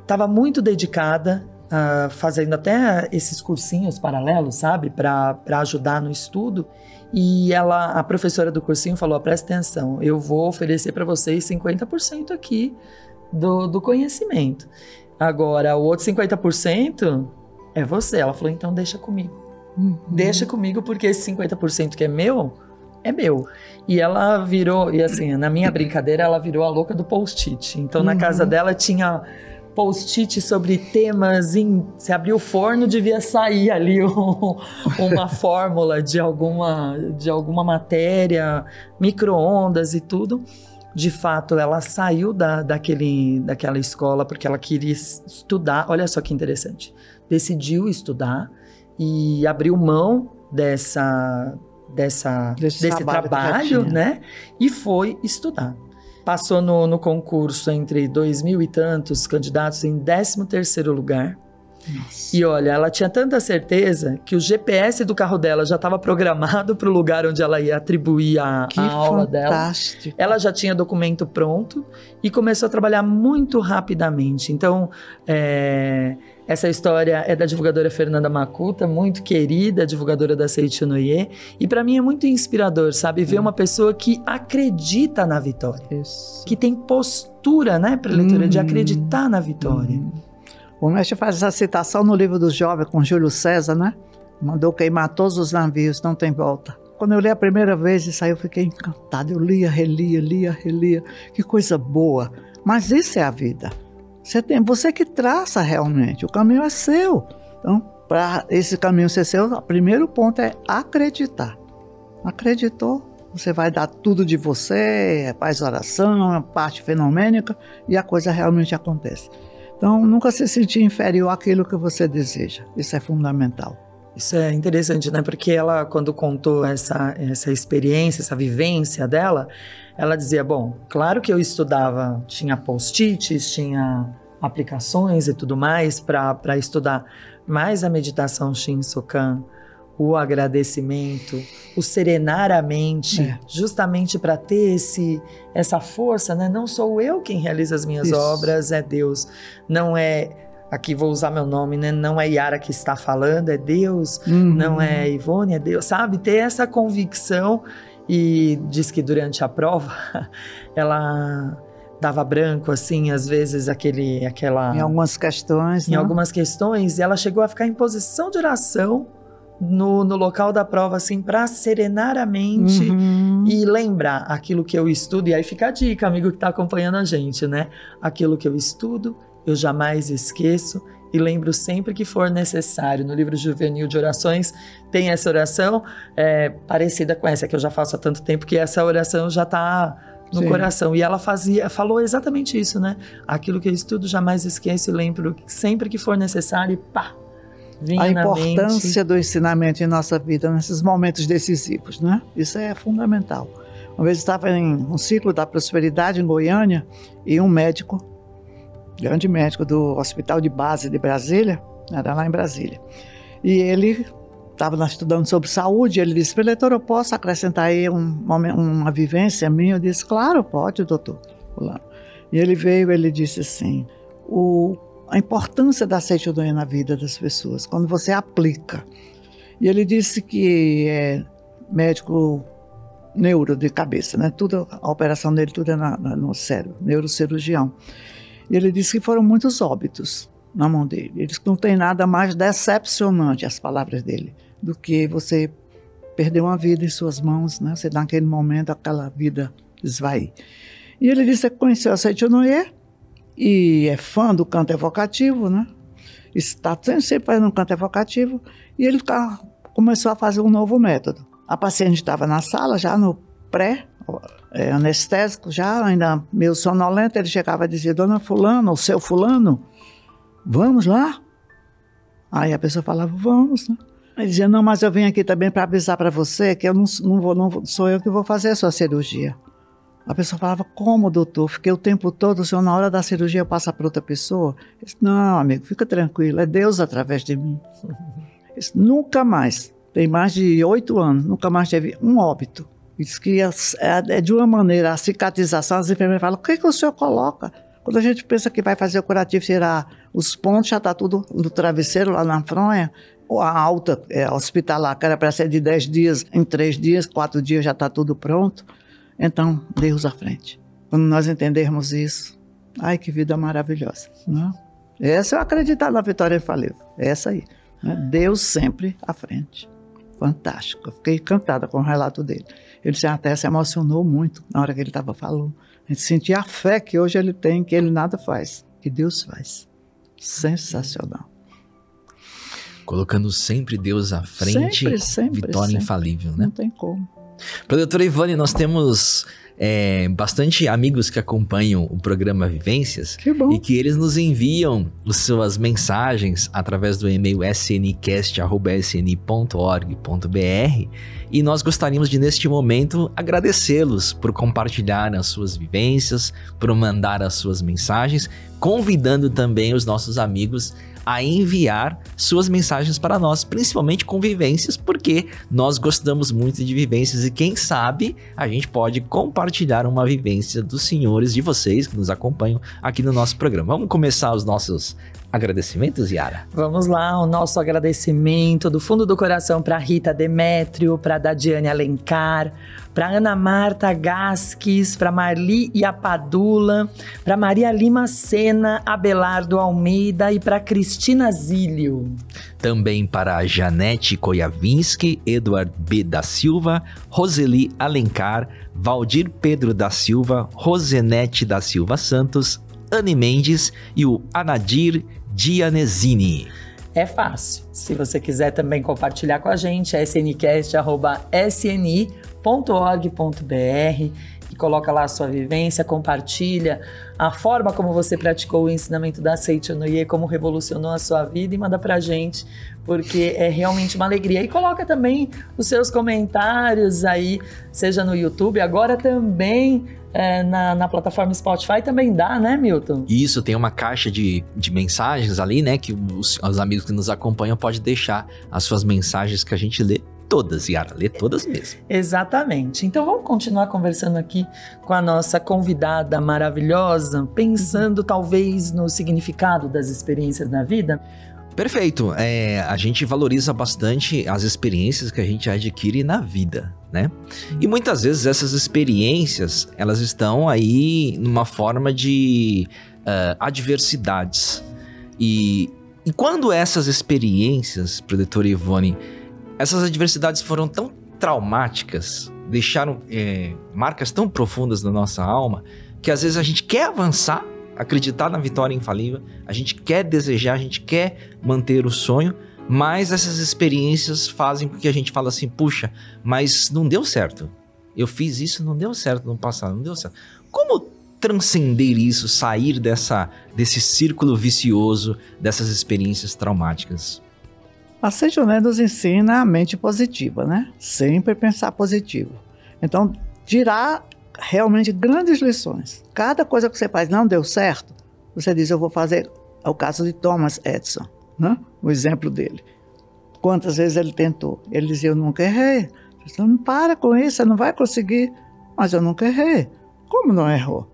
estava muito dedicada, uh, fazendo até esses cursinhos paralelos, sabe, para ajudar no estudo. E ela, a professora do cursinho falou: presta atenção, eu vou oferecer para vocês 50% aqui do, do conhecimento. Agora, o outro 50% é você. Ela falou, então deixa comigo. Uhum. Deixa comigo, porque esse 50% que é meu, é meu. E ela virou, e assim, na minha brincadeira, ela virou a louca do post-it. Então, uhum. na casa dela tinha post-it sobre temas em. Se abrir o forno, devia sair ali um, uma fórmula de alguma, de alguma matéria, micro-ondas e tudo. De fato, ela saiu da, daquele, daquela escola porque ela queria estudar. Olha só que interessante decidiu estudar e abriu mão dessa, dessa desse, desse trabalho, trabalho né? E foi estudar. Passou no, no concurso entre dois mil e tantos candidatos em 13 terceiro lugar. Nossa. E olha, ela tinha tanta certeza que o GPS do carro dela já estava programado para o lugar onde ela ia atribuir a, a aula fantástico. dela. Ela já tinha documento pronto e começou a trabalhar muito rapidamente. Então, é, essa história é da divulgadora Fernanda Macuta, muito querida, divulgadora da Seite Noye. E para mim é muito inspirador, sabe? Ver hum. uma pessoa que acredita na vitória. Isso. Que tem postura, né, para leitura, hum. de acreditar na vitória. Hum. O mestre faz essa citação no livro dos jovens com Júlio César, né? Mandou queimar todos os navios, não tem volta. Quando eu li a primeira vez isso aí, eu fiquei encantado. Eu lia, relia, lia, relia. Que coisa boa. Mas isso é a vida. Você tem, você que traça realmente. O caminho é seu. Então, para esse caminho ser seu, o primeiro ponto é acreditar. Acreditou, você vai dar tudo de você, faz oração, parte fenomênica e a coisa realmente acontece. Então, nunca se sentir inferior àquilo que você deseja. Isso é fundamental. Isso é interessante, né? Porque ela, quando contou essa, essa experiência, essa vivência dela, ela dizia: Bom, claro que eu estudava, tinha post-its, tinha aplicações e tudo mais para estudar, mas a meditação Shinsokan, o agradecimento, o serenar a mente, é. justamente para ter esse, essa força, né? Não sou eu quem realiza as minhas Isso. obras, é Deus. Não é aqui vou usar meu nome, né? Não é Yara que está falando, é Deus. Uhum. Não é Ivone, é Deus. Sabe? Ter essa convicção e diz que durante a prova ela dava branco assim, às vezes aquele aquela em algumas questões, em não? algumas questões, e ela chegou a ficar em posição de oração no, no local da prova assim para serenar a mente uhum. e lembrar aquilo que eu estudo e aí fica a dica, amigo que está acompanhando a gente, né? Aquilo que eu estudo, eu jamais esqueço e lembro sempre que for necessário. No livro juvenil de orações tem essa oração é, parecida com essa que eu já faço há tanto tempo que essa oração já está no Sim. coração. E ela fazia, falou exatamente isso, né? Aquilo que eu estudo jamais esqueço e lembro sempre que for necessário, pá, Vinha a importância do ensinamento em nossa vida nesses momentos decisivos, né? Isso é fundamental. Uma vez eu estava em um ciclo da prosperidade em Goiânia e um médico, grande médico do Hospital de Base de Brasília, era lá em Brasília, e ele estava estudando sobre saúde, ele disse, preletor, eu posso acrescentar aí um, uma, uma vivência minha? Eu disse, claro, pode, doutor. E ele veio, ele disse assim, o, a importância da aceitodonia na vida das pessoas, quando você aplica. E ele disse que é médico neuro de cabeça, né? Tudo, a operação dele tudo é na, na, no cérebro, neurocirurgião. Ele disse que foram muitos óbitos na mão dele. Ele disse que não tem nada mais decepcionante, as palavras dele, do que você perder uma vida em suas mãos, né? Você naquele momento aquela vida esvair. E ele disse que conheceu a Seitonoye e é fã do canto evocativo, né? Está sempre fazendo um canto evocativo e ele começou a fazer um novo método. A paciente estava na sala já no pré é, anestésico, já ainda meio sonolento, ele chegava e dizia, dona fulano, o seu fulano, vamos lá? Aí a pessoa falava, vamos, né? Ele dizia, não, mas eu vim aqui também para avisar para você que eu não, não, vou, não sou eu que vou fazer a sua cirurgia. A pessoa falava, como, doutor? Fiquei o tempo todo, o senhor na hora da cirurgia passa para outra pessoa? disse, não, amigo, fica tranquilo, é Deus através de mim. disse, nunca mais, tem mais de oito anos, nunca mais teve um óbito. Diz que é, é de uma maneira, a cicatrização, as enfermeiras falam, o que, que o senhor coloca? Quando a gente pensa que vai fazer o curativo, tirar os pontos, já está tudo no travesseiro, lá na fronha. A alta é, hospitalar, que era para ser de 10 dias, em 3 dias, 4 dias já está tudo pronto. Então, Deus à frente. Quando nós entendermos isso, ai que vida maravilhosa. Não? É? Essa eu acreditar na vitória infalível. É essa aí. Né? Deus sempre à frente. Fantástico. Eu fiquei encantada com o relato dele. Ele até se emocionou muito na hora que ele estava falando. A gente sentia a fé que hoje ele tem, que ele nada faz, que Deus faz. Sensacional. Colocando sempre Deus à frente, sempre, sempre, vitória sempre. infalível, né? Não tem como. Para doutora Ivone, nós temos é, bastante amigos que acompanham o programa Vivências Que e que eles nos enviam as suas mensagens através do e-mail sncast.sni.org.br e nós gostaríamos de, neste momento, agradecê-los por compartilhar as suas vivências, por mandar as suas mensagens, convidando também os nossos amigos a enviar suas mensagens para nós, principalmente com vivências, porque nós gostamos muito de vivências e quem sabe a gente pode compartilhar uma vivência dos senhores, de vocês que nos acompanham aqui no nosso programa. Vamos começar os nossos agradecimentos, Yara? Vamos lá, o nosso agradecimento do fundo do coração para Rita Demétrio, para Dadiane Alencar, para Ana Marta Gasques, para Marli e a Padula, para Maria Lima Sena, Abelardo Almeida e para Cristina Zílio. Também para Janete Koyavinski, Eduard B. da Silva, Roseli Alencar, Valdir Pedro da Silva, Rosenete da Silva Santos, Anne Mendes e o Anadir Dianesini. É fácil. Se você quiser também compartilhar com a gente, é sncast.sni.org.br coloca lá a sua vivência, compartilha a forma como você praticou o ensinamento da Seiichi Noye, como revolucionou a sua vida e manda pra gente, porque é realmente uma alegria. E coloca também os seus comentários aí, seja no YouTube, agora também é, na, na, plataforma Spotify também dá, né, Milton? Isso, tem uma caixa de, de mensagens ali, né? Que os, os amigos que nos acompanham podem deixar as suas mensagens que a gente lê todas, Yara, lê todas mesmo. Exatamente. Então vamos continuar conversando aqui com a nossa convidada maravilhosa, pensando talvez no significado das experiências na vida. Perfeito. É, a gente valoriza bastante as experiências que a gente adquire na vida, né? E muitas vezes essas experiências, elas estão aí numa forma de uh, adversidades. E, e quando essas experiências, Predator Ivone, essas adversidades foram tão traumáticas, deixaram é, marcas tão profundas na nossa alma, que às vezes a gente quer avançar, acreditar na vitória infalível, a gente quer desejar, a gente quer manter o sonho, mas essas experiências fazem com que a gente fale assim, puxa, mas não deu certo. Eu fiz isso, não deu certo no passado, não deu certo. Como transcender isso, sair dessa desse círculo vicioso dessas experiências traumáticas? A Seixoné nos ensina a mente positiva, né? Sempre pensar positivo. Então, tirar realmente grandes lições. Cada coisa que você faz não deu certo, você diz, eu vou fazer. É o caso de Thomas Edison, né? o exemplo dele. Quantas vezes ele tentou? Ele dizia, eu nunca errei. Você não para com isso, você não vai conseguir. Mas eu nunca errei. Como não errou?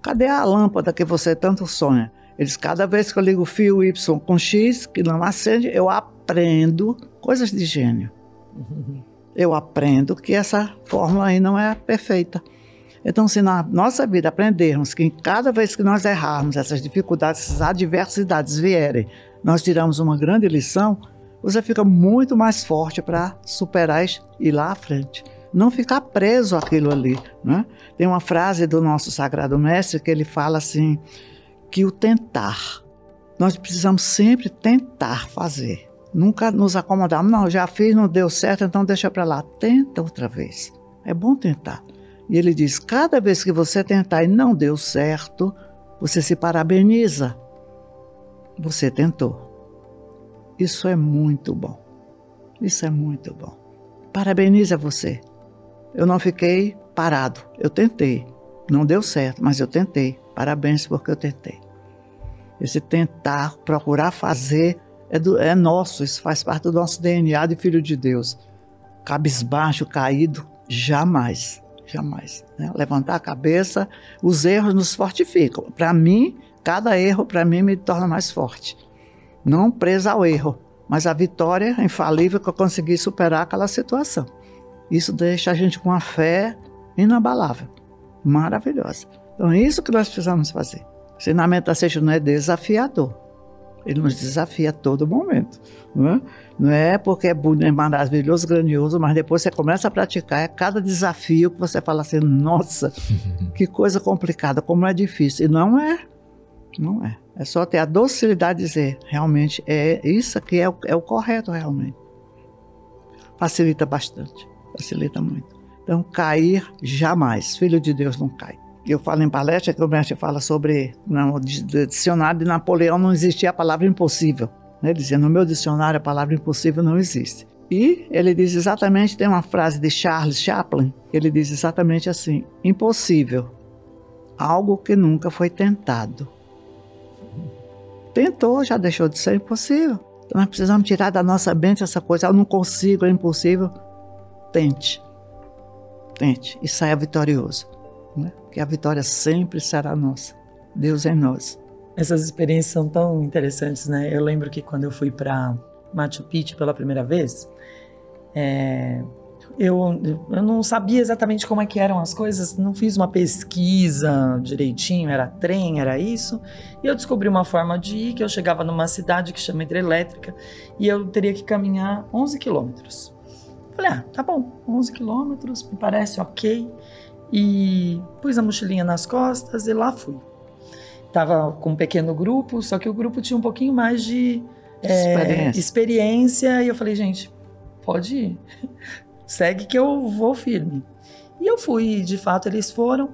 Cadê a lâmpada que você tanto sonha? Eles, cada vez que eu ligo o fio Y com X, que não acende, eu aprendo coisas de gênio. Eu aprendo que essa fórmula aí não é perfeita. Então, se na nossa vida aprendermos que cada vez que nós errarmos, essas dificuldades, essas adversidades vierem, nós tiramos uma grande lição, você fica muito mais forte para superar e ir lá à frente. Não ficar preso àquilo ali. Né? Tem uma frase do nosso Sagrado Mestre que ele fala assim: que o tentar. Nós precisamos sempre tentar fazer. Nunca nos acomodar. Não, já fiz, não deu certo, então deixa para lá. Tenta outra vez. É bom tentar. E ele diz: cada vez que você tentar e não deu certo, você se parabeniza. Você tentou. Isso é muito bom. Isso é muito bom. Parabeniza você. Eu não fiquei parado. Eu tentei. Não deu certo, mas eu tentei. Parabéns porque eu tentei. Esse tentar, procurar fazer, é, do, é nosso. Isso faz parte do nosso DNA de filho de Deus. Cabisbaixo, caído, jamais jamais. Né? Levantar a cabeça, os erros nos fortificam. Para mim, cada erro para mim me torna mais forte. Não presa ao erro, mas a vitória infalível que eu consegui superar aquela situação. Isso deixa a gente com uma fé inabalável, maravilhosa. Então é isso que nós precisamos fazer. Ensinamento da não é desafiador. Ele nos desafia a todo momento. Não é, não é porque é bonito, é maravilhoso, grandioso, mas depois você começa a praticar, é cada desafio que você fala assim, nossa, que coisa complicada, como é difícil. E não é. Não é. É só ter a docilidade de dizer, realmente, é isso aqui é o, é o correto, realmente. Facilita bastante, facilita muito. Então, cair jamais. Filho de Deus não cai eu falo em palestra que o mestre fala sobre no dicionário de Napoleão não existia a palavra impossível. Né? Ele dizia no meu dicionário a palavra impossível não existe. E ele diz exatamente, tem uma frase de Charles Chaplin, ele diz exatamente assim: impossível, algo que nunca foi tentado. Tentou, já deixou de ser impossível. Então nós precisamos tirar da nossa mente essa coisa, eu não consigo, é impossível. Tente. Tente e saia vitorioso? Que a vitória sempre será nossa. Deus é nós. Essas experiências são tão interessantes, né? Eu lembro que quando eu fui para Machu Picchu pela primeira vez, é, eu, eu não sabia exatamente como é que eram as coisas, não fiz uma pesquisa direitinho, era trem, era isso, e eu descobri uma forma de ir, que eu chegava numa cidade que chama Hidrelétrica, e eu teria que caminhar 11 quilômetros. Falei, ah, tá bom, 11 quilômetros, me parece ok e pus a mochilinha nas costas e lá fui. Tava com um pequeno grupo, só que o grupo tinha um pouquinho mais de é, experiência. experiência. E eu falei, gente, pode ir. Segue que eu vou firme. E eu fui, de fato, eles foram.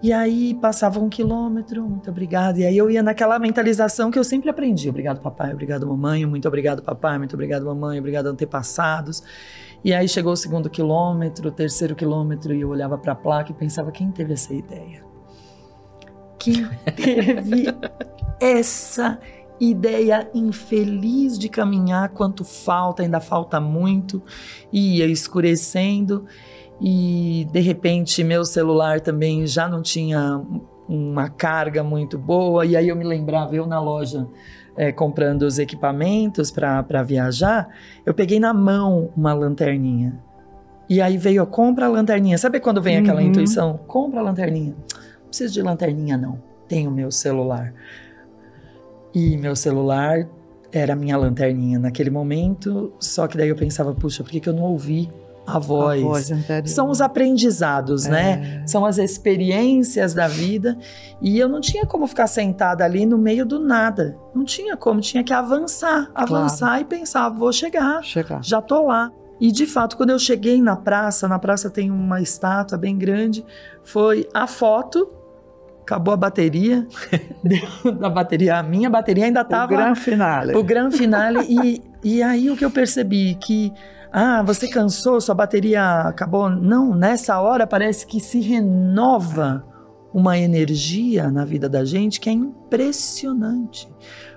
E aí passava um quilômetro, muito obrigado. E aí eu ia naquela mentalização que eu sempre aprendi. Obrigado, papai, obrigado, mamãe, muito obrigado, papai, muito obrigado, mamãe, obrigado, antepassados. E aí chegou o segundo quilômetro, o terceiro quilômetro, e eu olhava para a placa e pensava: quem teve essa ideia? Quem teve essa ideia infeliz de caminhar? Quanto falta, ainda falta muito, e ia escurecendo, e de repente meu celular também já não tinha uma carga muito boa, e aí eu me lembrava, eu na loja é, comprando os equipamentos para viajar, eu peguei na mão uma lanterninha. E aí veio, compra a lanterninha. Sabe quando vem aquela uhum. intuição? Compra a lanterninha. Não preciso de lanterninha, não. Tenho meu celular. E meu celular era minha lanterninha naquele momento. Só que daí eu pensava, puxa, por que, que eu não ouvi a voz. A voz São os aprendizados, né? é. né? São as experiências da vida. E eu não tinha como ficar sentada ali no meio do nada. Não tinha como, tinha que avançar, avançar claro. e pensar, vou chegar, chegar. Já tô lá. E de fato, quando eu cheguei na praça, na praça tem uma estátua bem grande, foi a foto acabou a bateria. a bateria, a minha bateria ainda estava. O gran finale. O gran finale. e, e aí o que eu percebi que ah, você cansou, sua bateria acabou. Não, nessa hora parece que se renova uma energia na vida da gente que é impressionante.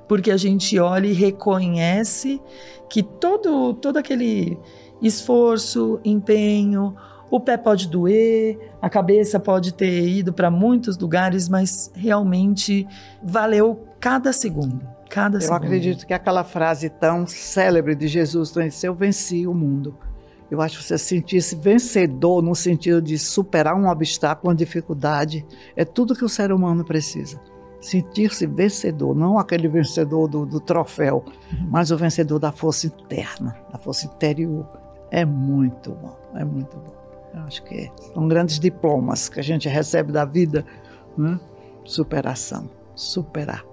Porque a gente olha e reconhece que todo, todo aquele esforço, empenho, o pé pode doer, a cabeça pode ter ido para muitos lugares, mas realmente valeu cada segundo. Cada eu segundo. acredito que aquela frase tão célebre de Jesus, eu venci o mundo. Eu acho que você sentir-se vencedor no sentido de superar um obstáculo, uma dificuldade, é tudo que o ser humano precisa. Sentir-se vencedor, não aquele vencedor do, do troféu, uhum. mas o vencedor da força interna, da força interior. É muito bom, é muito bom. Eu acho que são grandes diplomas que a gente recebe da vida, né? superação, superar.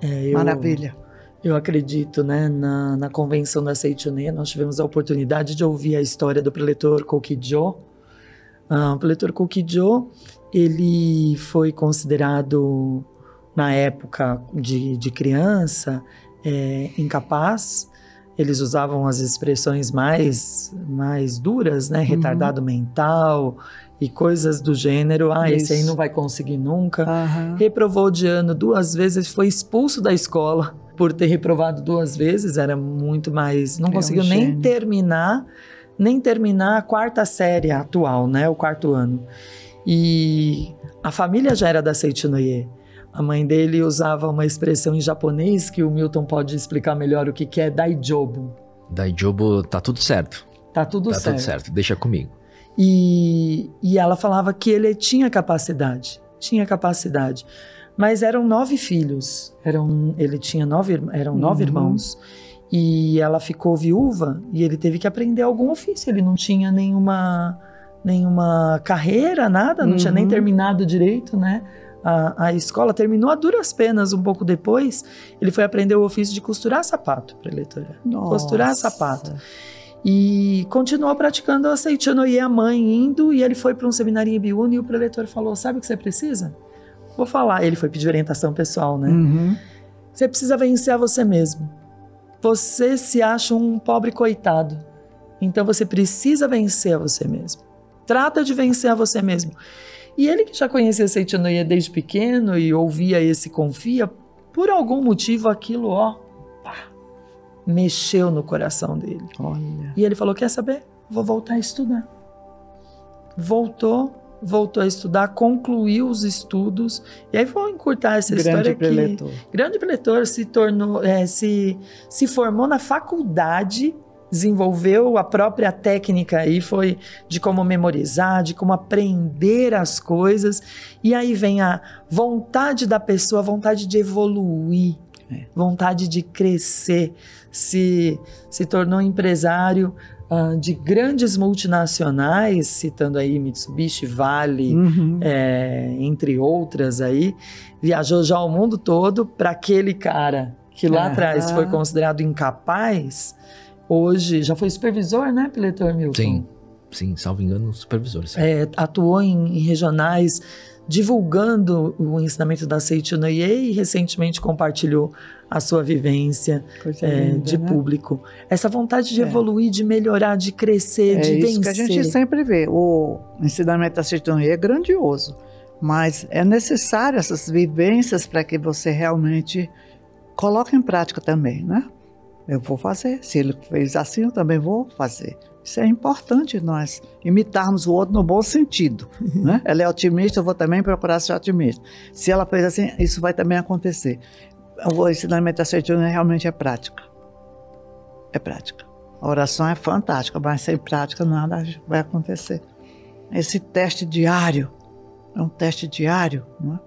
É, eu, Maravilha. Eu acredito, né, na, na convenção da Seichoné, nós tivemos a oportunidade de ouvir a história do preletor Kokijo. Uh, o preletor Kokijo, ele foi considerado, na época de, de criança, é, incapaz. Eles usavam as expressões mais, mais duras, né, uhum. retardado mental, e coisas do gênero. Ah, Isso. esse aí não vai conseguir nunca. Uhum. Reprovou de ano duas vezes, foi expulso da escola por ter reprovado duas vezes. Era muito mais. Não é conseguiu um nem terminar, nem terminar a quarta série atual, né? O quarto ano. E a família já era da Seitinoye. A mãe dele usava uma expressão em japonês que o Milton pode explicar melhor o que, que é daijobu. Daijobu, tá tudo certo. Tá tudo tá certo. Tá tudo certo, deixa comigo. E, e ela falava que ele tinha capacidade, tinha capacidade. Mas eram nove filhos, eram, ele tinha nove, eram nove uhum. irmãos. E ela ficou viúva e ele teve que aprender algum ofício. Ele não tinha nenhuma, nenhuma carreira, nada, não uhum. tinha nem uhum. terminado direito, né? A, a, escola terminou a duras penas um pouco depois. Ele foi aprender o ofício de costurar sapato para eleitora. Costurar sapato. E continuou praticando a Seitiano e a mãe indo, e ele foi para um seminário em Biúna e o preletor falou: Sabe o que você precisa? Vou falar. Ele foi pedir orientação pessoal, né? Uhum. Você precisa vencer a você mesmo. Você se acha um pobre coitado. Então você precisa vencer a você mesmo. Trata de vencer a você mesmo. E ele que já conhecia Seitianoia desde pequeno e ouvia esse confia, por algum motivo aquilo, ó, mexeu no coração dele. Olha. E ele falou: Quer saber? Vou voltar a estudar. Voltou, voltou a estudar, concluiu os estudos. E aí vou encurtar essa grande história preletor. aqui. Grande preletor. se tornou, é, se, se formou na faculdade desenvolveu a própria técnica aí foi de como memorizar, de como aprender as coisas. E aí vem a vontade da pessoa, vontade de evoluir, é. vontade de crescer se, se tornou empresário uh, de grandes multinacionais, citando aí Mitsubishi, Vale, uhum. é, entre outras aí, viajou já o mundo todo para aquele cara que lá atrás foi considerado incapaz, hoje já foi supervisor, né, Piletor Milton? Sim, sim, salvo engano, supervisor. É, atuou em, em regionais divulgando o ensinamento da Seiichi e recentemente compartilhou a sua vivência é, linda, de né? público. Essa vontade de é. evoluir, de melhorar, de crescer, é de vencer. É isso que a gente sempre vê. O ensinamento da Seiichi é grandioso, mas é necessário essas vivências para que você realmente coloque em prática também, né? Eu vou fazer. Se ele fez assim, eu também vou fazer. Isso é importante nós imitarmos o outro no bom sentido. Né? Ela é otimista, eu vou também procurar ser otimista. Se ela fez assim, isso vai também acontecer. O ensinamento assertivo realmente é prática. É prática. A oração é fantástica, mas sem prática nada vai acontecer. Esse teste diário é um teste diário. É?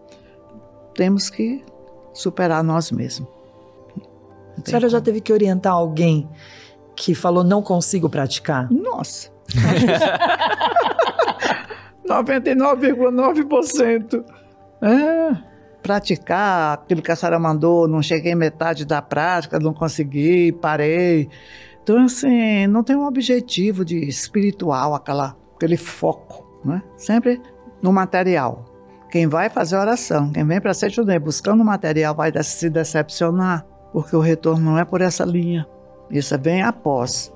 Temos que superar nós mesmos. A senhora já teve que orientar alguém que falou não consigo praticar? Nossa. 99,9%. É, praticar aquilo que a senhora mandou, não cheguei metade da prática, não consegui, parei. Então, assim, não tem um objetivo de espiritual, aquela, aquele foco, né? Sempre no material. Quem vai fazer oração, quem vem para ser judeu buscando material vai se decepcionar, porque o retorno não é por essa linha. Isso vem após.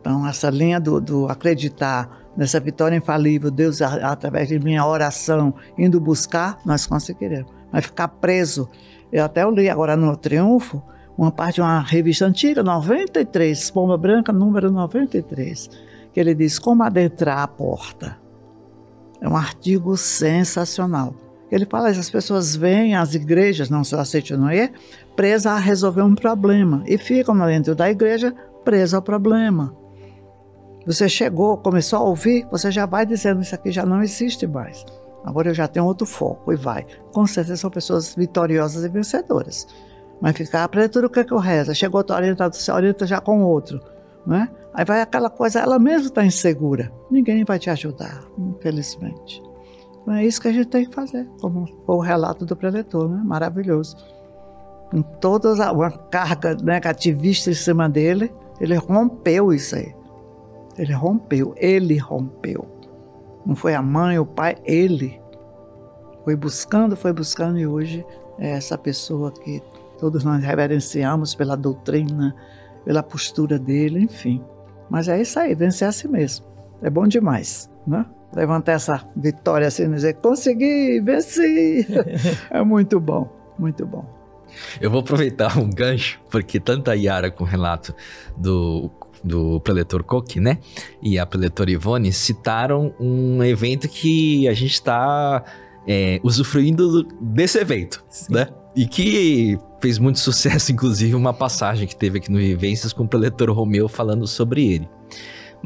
Então, essa linha do, do acreditar nessa vitória infalível, Deus, através de minha oração, indo buscar, nós conseguiremos. Mas ficar preso. Eu até li agora no Triunfo, uma parte de uma revista antiga, 93, Pomba Branca, número 93, que ele diz como adentrar a porta. É um artigo sensacional. Ele fala as pessoas vêm às igrejas, não só a Noé, presas a resolver um problema e ficam dentro da igreja presas ao problema. Você chegou, começou a ouvir, você já vai dizendo isso aqui já não existe mais. Agora eu já tenho outro foco e vai. Com certeza são pessoas vitoriosas e vencedoras. Mas ficar, aprende tudo o que, é que eu rezo. Chegou outro orientado, você orienta já com outro. Né? Aí vai aquela coisa, ela mesma está insegura. Ninguém vai te ajudar, infelizmente. É isso que a gente tem que fazer, como o relato do preletor, né? maravilhoso. Com toda uma carga negativista em cima dele, ele rompeu isso aí. Ele rompeu, ele rompeu. Não foi a mãe, o pai, ele. Foi buscando, foi buscando e hoje é essa pessoa que todos nós reverenciamos pela doutrina, pela postura dele, enfim. Mas é isso aí, vencer a si mesmo. É bom demais, né? Levantar essa vitória assim, dizer, consegui, venci. é muito bom, muito bom. Eu vou aproveitar um gancho, porque tanto a Yara com o relato do, do preletor Coque, né? E a preletora Ivone citaram um evento que a gente está é, usufruindo desse evento, Sim. né? E que fez muito sucesso, inclusive, uma passagem que teve aqui no Vivências com o preletor Romeu falando sobre ele.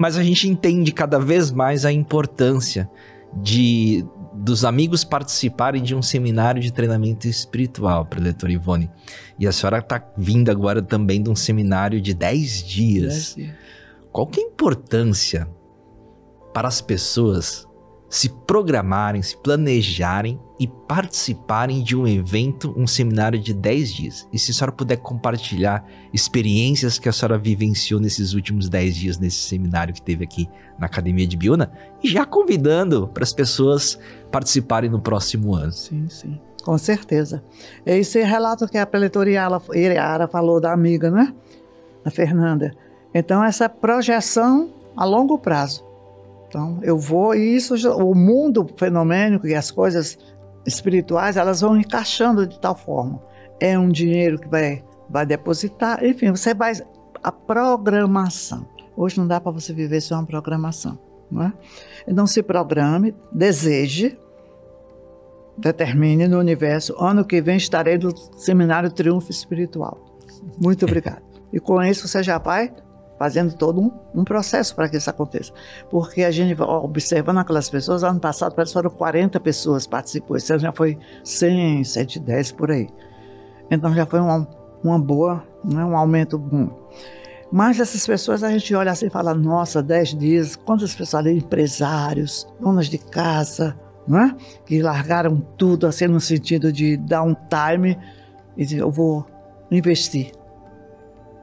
Mas a gente entende cada vez mais a importância de dos amigos participarem de um seminário de treinamento espiritual, preletor Ivone. E a senhora está vindo agora também de um seminário de 10 dias. dias. Qual que é a importância para as pessoas se programarem, se planejarem e participarem de um evento, um seminário de 10 dias. E se a senhora puder compartilhar experiências que a senhora vivenciou nesses últimos 10 dias nesse seminário que teve aqui na Academia de Biúna, e já convidando para as pessoas participarem no próximo ano. Sim, sim. Com certeza. Esse relato que a preletora Yara falou da amiga, né? A Fernanda. Então, essa projeção a longo prazo então, eu vou e isso, o mundo fenomênico e as coisas espirituais, elas vão encaixando de tal forma. É um dinheiro que vai, vai depositar, enfim, você vai. A programação. Hoje não dá para você viver sem uma programação. Não é? Então, se programe, deseje, determine no universo. Ano que vem estarei no Seminário Triunfo Espiritual. Muito obrigado. E com isso você já vai fazendo todo um, um processo para que isso aconteça. Porque a gente, observando aquelas pessoas, ano passado parece que foram 40 pessoas participou, esse ano já foi 100, 110 por aí. Então já foi uma, uma boa, né, um aumento bom. Mas essas pessoas a gente olha assim e fala, nossa, 10 dias, quantas pessoas ali, empresários, donas de casa, né? que largaram tudo assim no sentido de dar um time e dizer, eu vou investir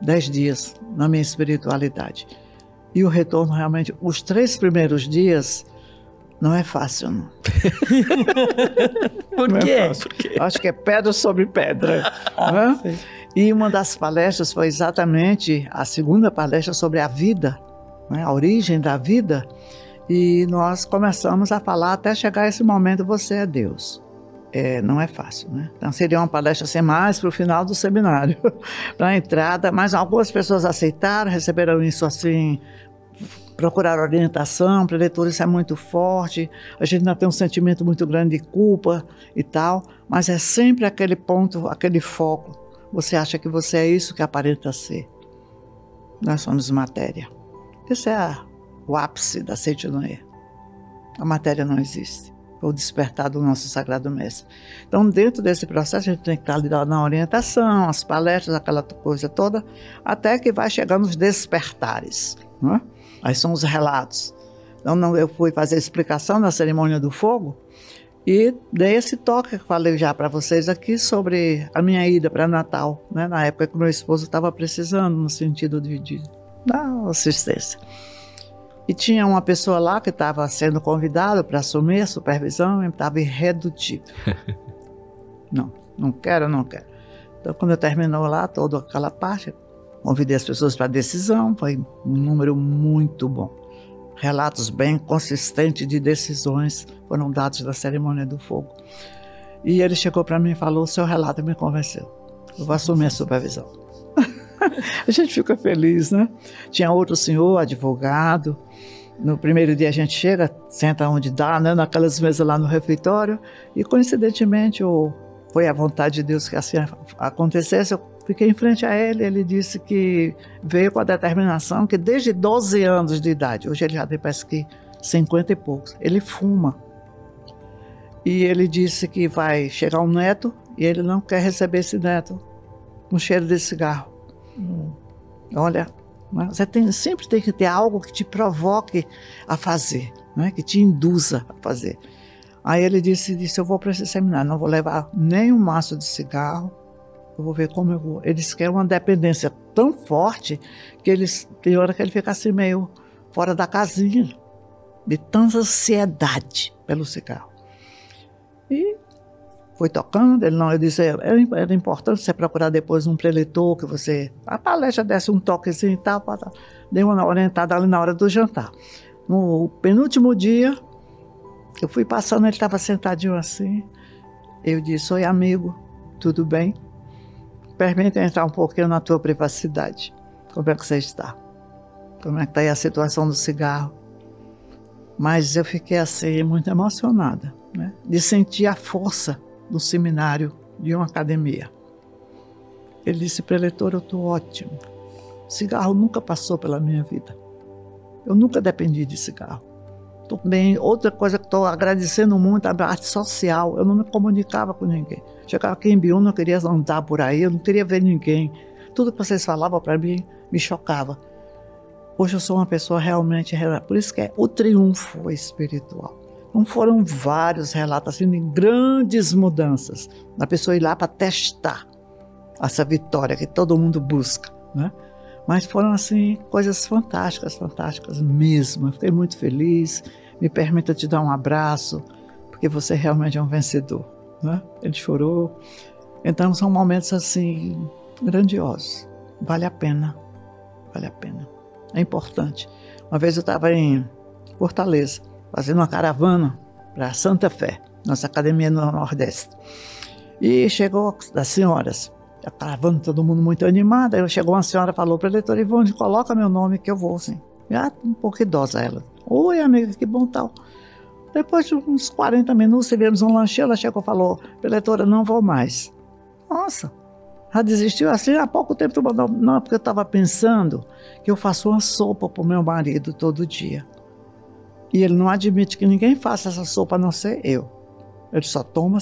dez dias na minha espiritualidade. E o retorno realmente, os três primeiros dias, não é fácil, não. Por, não quê? É Por quê? Acho que é pedra sobre pedra. ah, e uma das palestras foi exatamente a segunda palestra sobre a vida, né? a origem da vida. E nós começamos a falar até chegar esse momento: você é Deus é, não é fácil, né? Então seria uma palestra sem mais para o final do seminário, para a entrada, mas algumas pessoas aceitaram, receberam isso assim, procuraram orientação, para leitura isso é muito forte, a gente ainda tem um sentimento muito grande de culpa e tal, mas é sempre aquele ponto, aquele foco. Você acha que você é isso que aparenta ser. Nós somos matéria. Esse é a, o ápice da Seitinoé. A matéria não existe o despertar do nosso Sagrado Mestre. Então, dentro desse processo, a gente tem que estar ligado na orientação, as palestras, aquela coisa toda, até que vai chegar nos despertares. Né? Aí são os relatos. Então, não, eu fui fazer a explicação da cerimônia do fogo e dei esse toque que falei já para vocês aqui sobre a minha ida para Natal, né? na época que meu esposo estava precisando, no sentido de, de dar assistência. E tinha uma pessoa lá que estava sendo convidada para assumir a supervisão e estava irredutível. não, não quero, não quero. Então, quando eu terminou lá, toda aquela parte, convidei as pessoas para a decisão, foi um número muito bom. Relatos bem consistentes de decisões foram dados na cerimônia do fogo. E ele chegou para mim e falou: o seu relato me convenceu. Eu vou assumir a supervisão. a gente fica feliz, né? Tinha outro senhor, advogado. No primeiro dia a gente chega, senta onde dá, né? Naquelas mesas lá no refeitório. E coincidentemente, ou foi a vontade de Deus que assim acontecesse, eu fiquei em frente a ele. Ele disse que veio com a determinação que desde 12 anos de idade, hoje ele já tem parece que 50 e poucos, ele fuma. E ele disse que vai chegar um neto e ele não quer receber esse neto com cheiro de cigarro. Hum. Olha, né, você tem, sempre tem que ter algo que te provoque a fazer, né? que te induza a fazer. Aí ele disse, disse, eu vou para esse seminário, não vou levar nem um maço de cigarro, eu vou ver como eu vou. Ele disse que é uma dependência tão forte que eles, tem hora que ele fica assim meio fora da casinha, de tanta ansiedade pelo cigarro. E foi tocando, ele não, eu disse, era, era importante você procurar depois um preletor, que você, a palestra desse um toquezinho e tal, dei uma orientada ali na hora do jantar. No penúltimo dia, eu fui passando, ele estava sentadinho assim, eu disse, oi amigo, tudo bem? Permita entrar um pouquinho na tua privacidade. Como é que você está? Como é que está aí a situação do cigarro? Mas eu fiquei assim, muito emocionada, né? de sentir a força no seminário de uma academia. Ele disse, preletor, eu estou ótimo. Cigarro nunca passou pela minha vida. Eu nunca dependi de cigarro. Tô bem. Outra coisa que estou agradecendo muito é a arte social. Eu não me comunicava com ninguém. Chegava aqui em Biúna, eu queria andar por aí, eu não queria ver ninguém. Tudo que vocês falavam para mim me chocava. Hoje eu sou uma pessoa realmente. Por isso que é o triunfo espiritual. Não foram vários relatos assim de grandes mudanças, da pessoa ir lá para testar essa vitória que todo mundo busca, né? Mas foram assim coisas fantásticas, fantásticas mesmo. Eu fiquei muito feliz. Me permita te dar um abraço, porque você realmente é um vencedor, né? Ele chorou. Então são momentos assim grandiosos. Vale a pena, vale a pena. É importante. Uma vez eu estava em Fortaleza fazendo uma caravana para Santa Fé, nossa academia no Nordeste. E chegou das senhoras, a caravana, todo mundo muito animado. Aí chegou uma senhora falou para a leitora Ivone, coloca meu nome que eu vou, sim. Já um pouco idosa ela. Oi, amiga, que bom tal. Depois de uns 40 minutos, tivemos um lanche, ela chegou e falou, preletora, não vou mais. Nossa, já desistiu assim? Há pouco tempo tu mandou. Não, porque eu estava pensando que eu faço uma sopa para o meu marido todo dia. E ele não admite que ninguém faça essa sopa a não ser eu. Ele só toma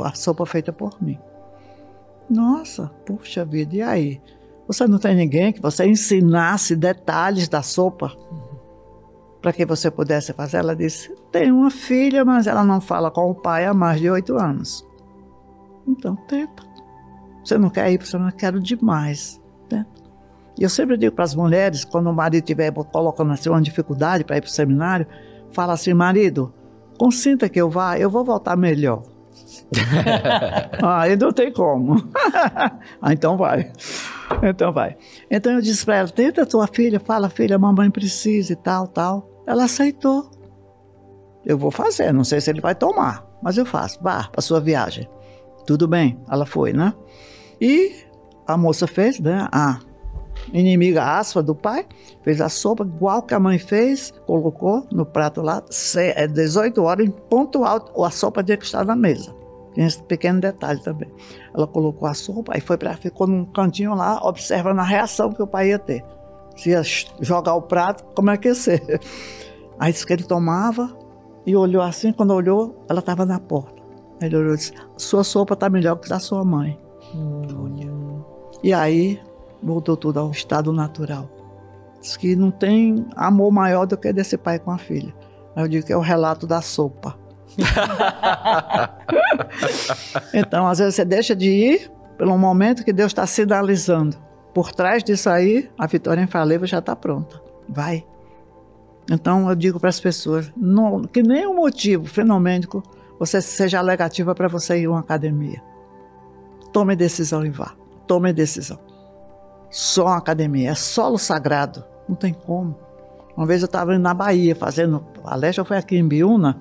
a sopa feita por mim. Nossa, puxa vida, e aí? Você não tem ninguém que você ensinasse detalhes da sopa para que você pudesse fazer? Ela disse: tem uma filha, mas ela não fala com o pai há mais de oito anos. Então tenta. Você não quer ir, você não quero demais. E eu sempre digo para as mulheres, quando o marido estiver colocando assim uma dificuldade para ir para o seminário, fala assim, marido, consinta que eu vá, eu vou voltar melhor. ah, não tem como. ah, então vai. Então vai. Então eu disse para ela, tenta tua filha, fala, filha, mamãe precisa e tal, tal. Ela aceitou. Eu vou fazer, não sei se ele vai tomar, mas eu faço. Vá para sua viagem. Tudo bem, ela foi, né? E a moça fez, né? A inimiga aspa do pai, fez a sopa igual que a mãe fez, colocou no prato lá, 18 é horas em ponto alto, a sopa tinha que estar na mesa. Tem esse pequeno detalhe também. Ela colocou a sopa, aí foi para ficou num cantinho lá, observando a reação que o pai ia ter. Se ia jogar o prato, como é que ia ser? Aí disse que ele tomava e olhou assim, quando olhou, ela estava na porta. Ele olhou e disse: Sua sopa está melhor que da sua mãe. Hum. E aí voltou tudo ao estado natural. Diz que não tem amor maior do que desse pai com a filha. Eu digo que é o relato da sopa. então, às vezes você deixa de ir pelo momento que Deus está sinalizando. Por trás disso aí, a vitória infalível já está pronta. Vai. Então eu digo para as pessoas não, que nenhum motivo fenomênico você seja negativa para você ir a uma academia. Tome decisão e vá. Tome decisão. Só uma academia, é solo sagrado. Não tem como. Uma vez eu estava na Bahia fazendo palestra, foi aqui em Biúna,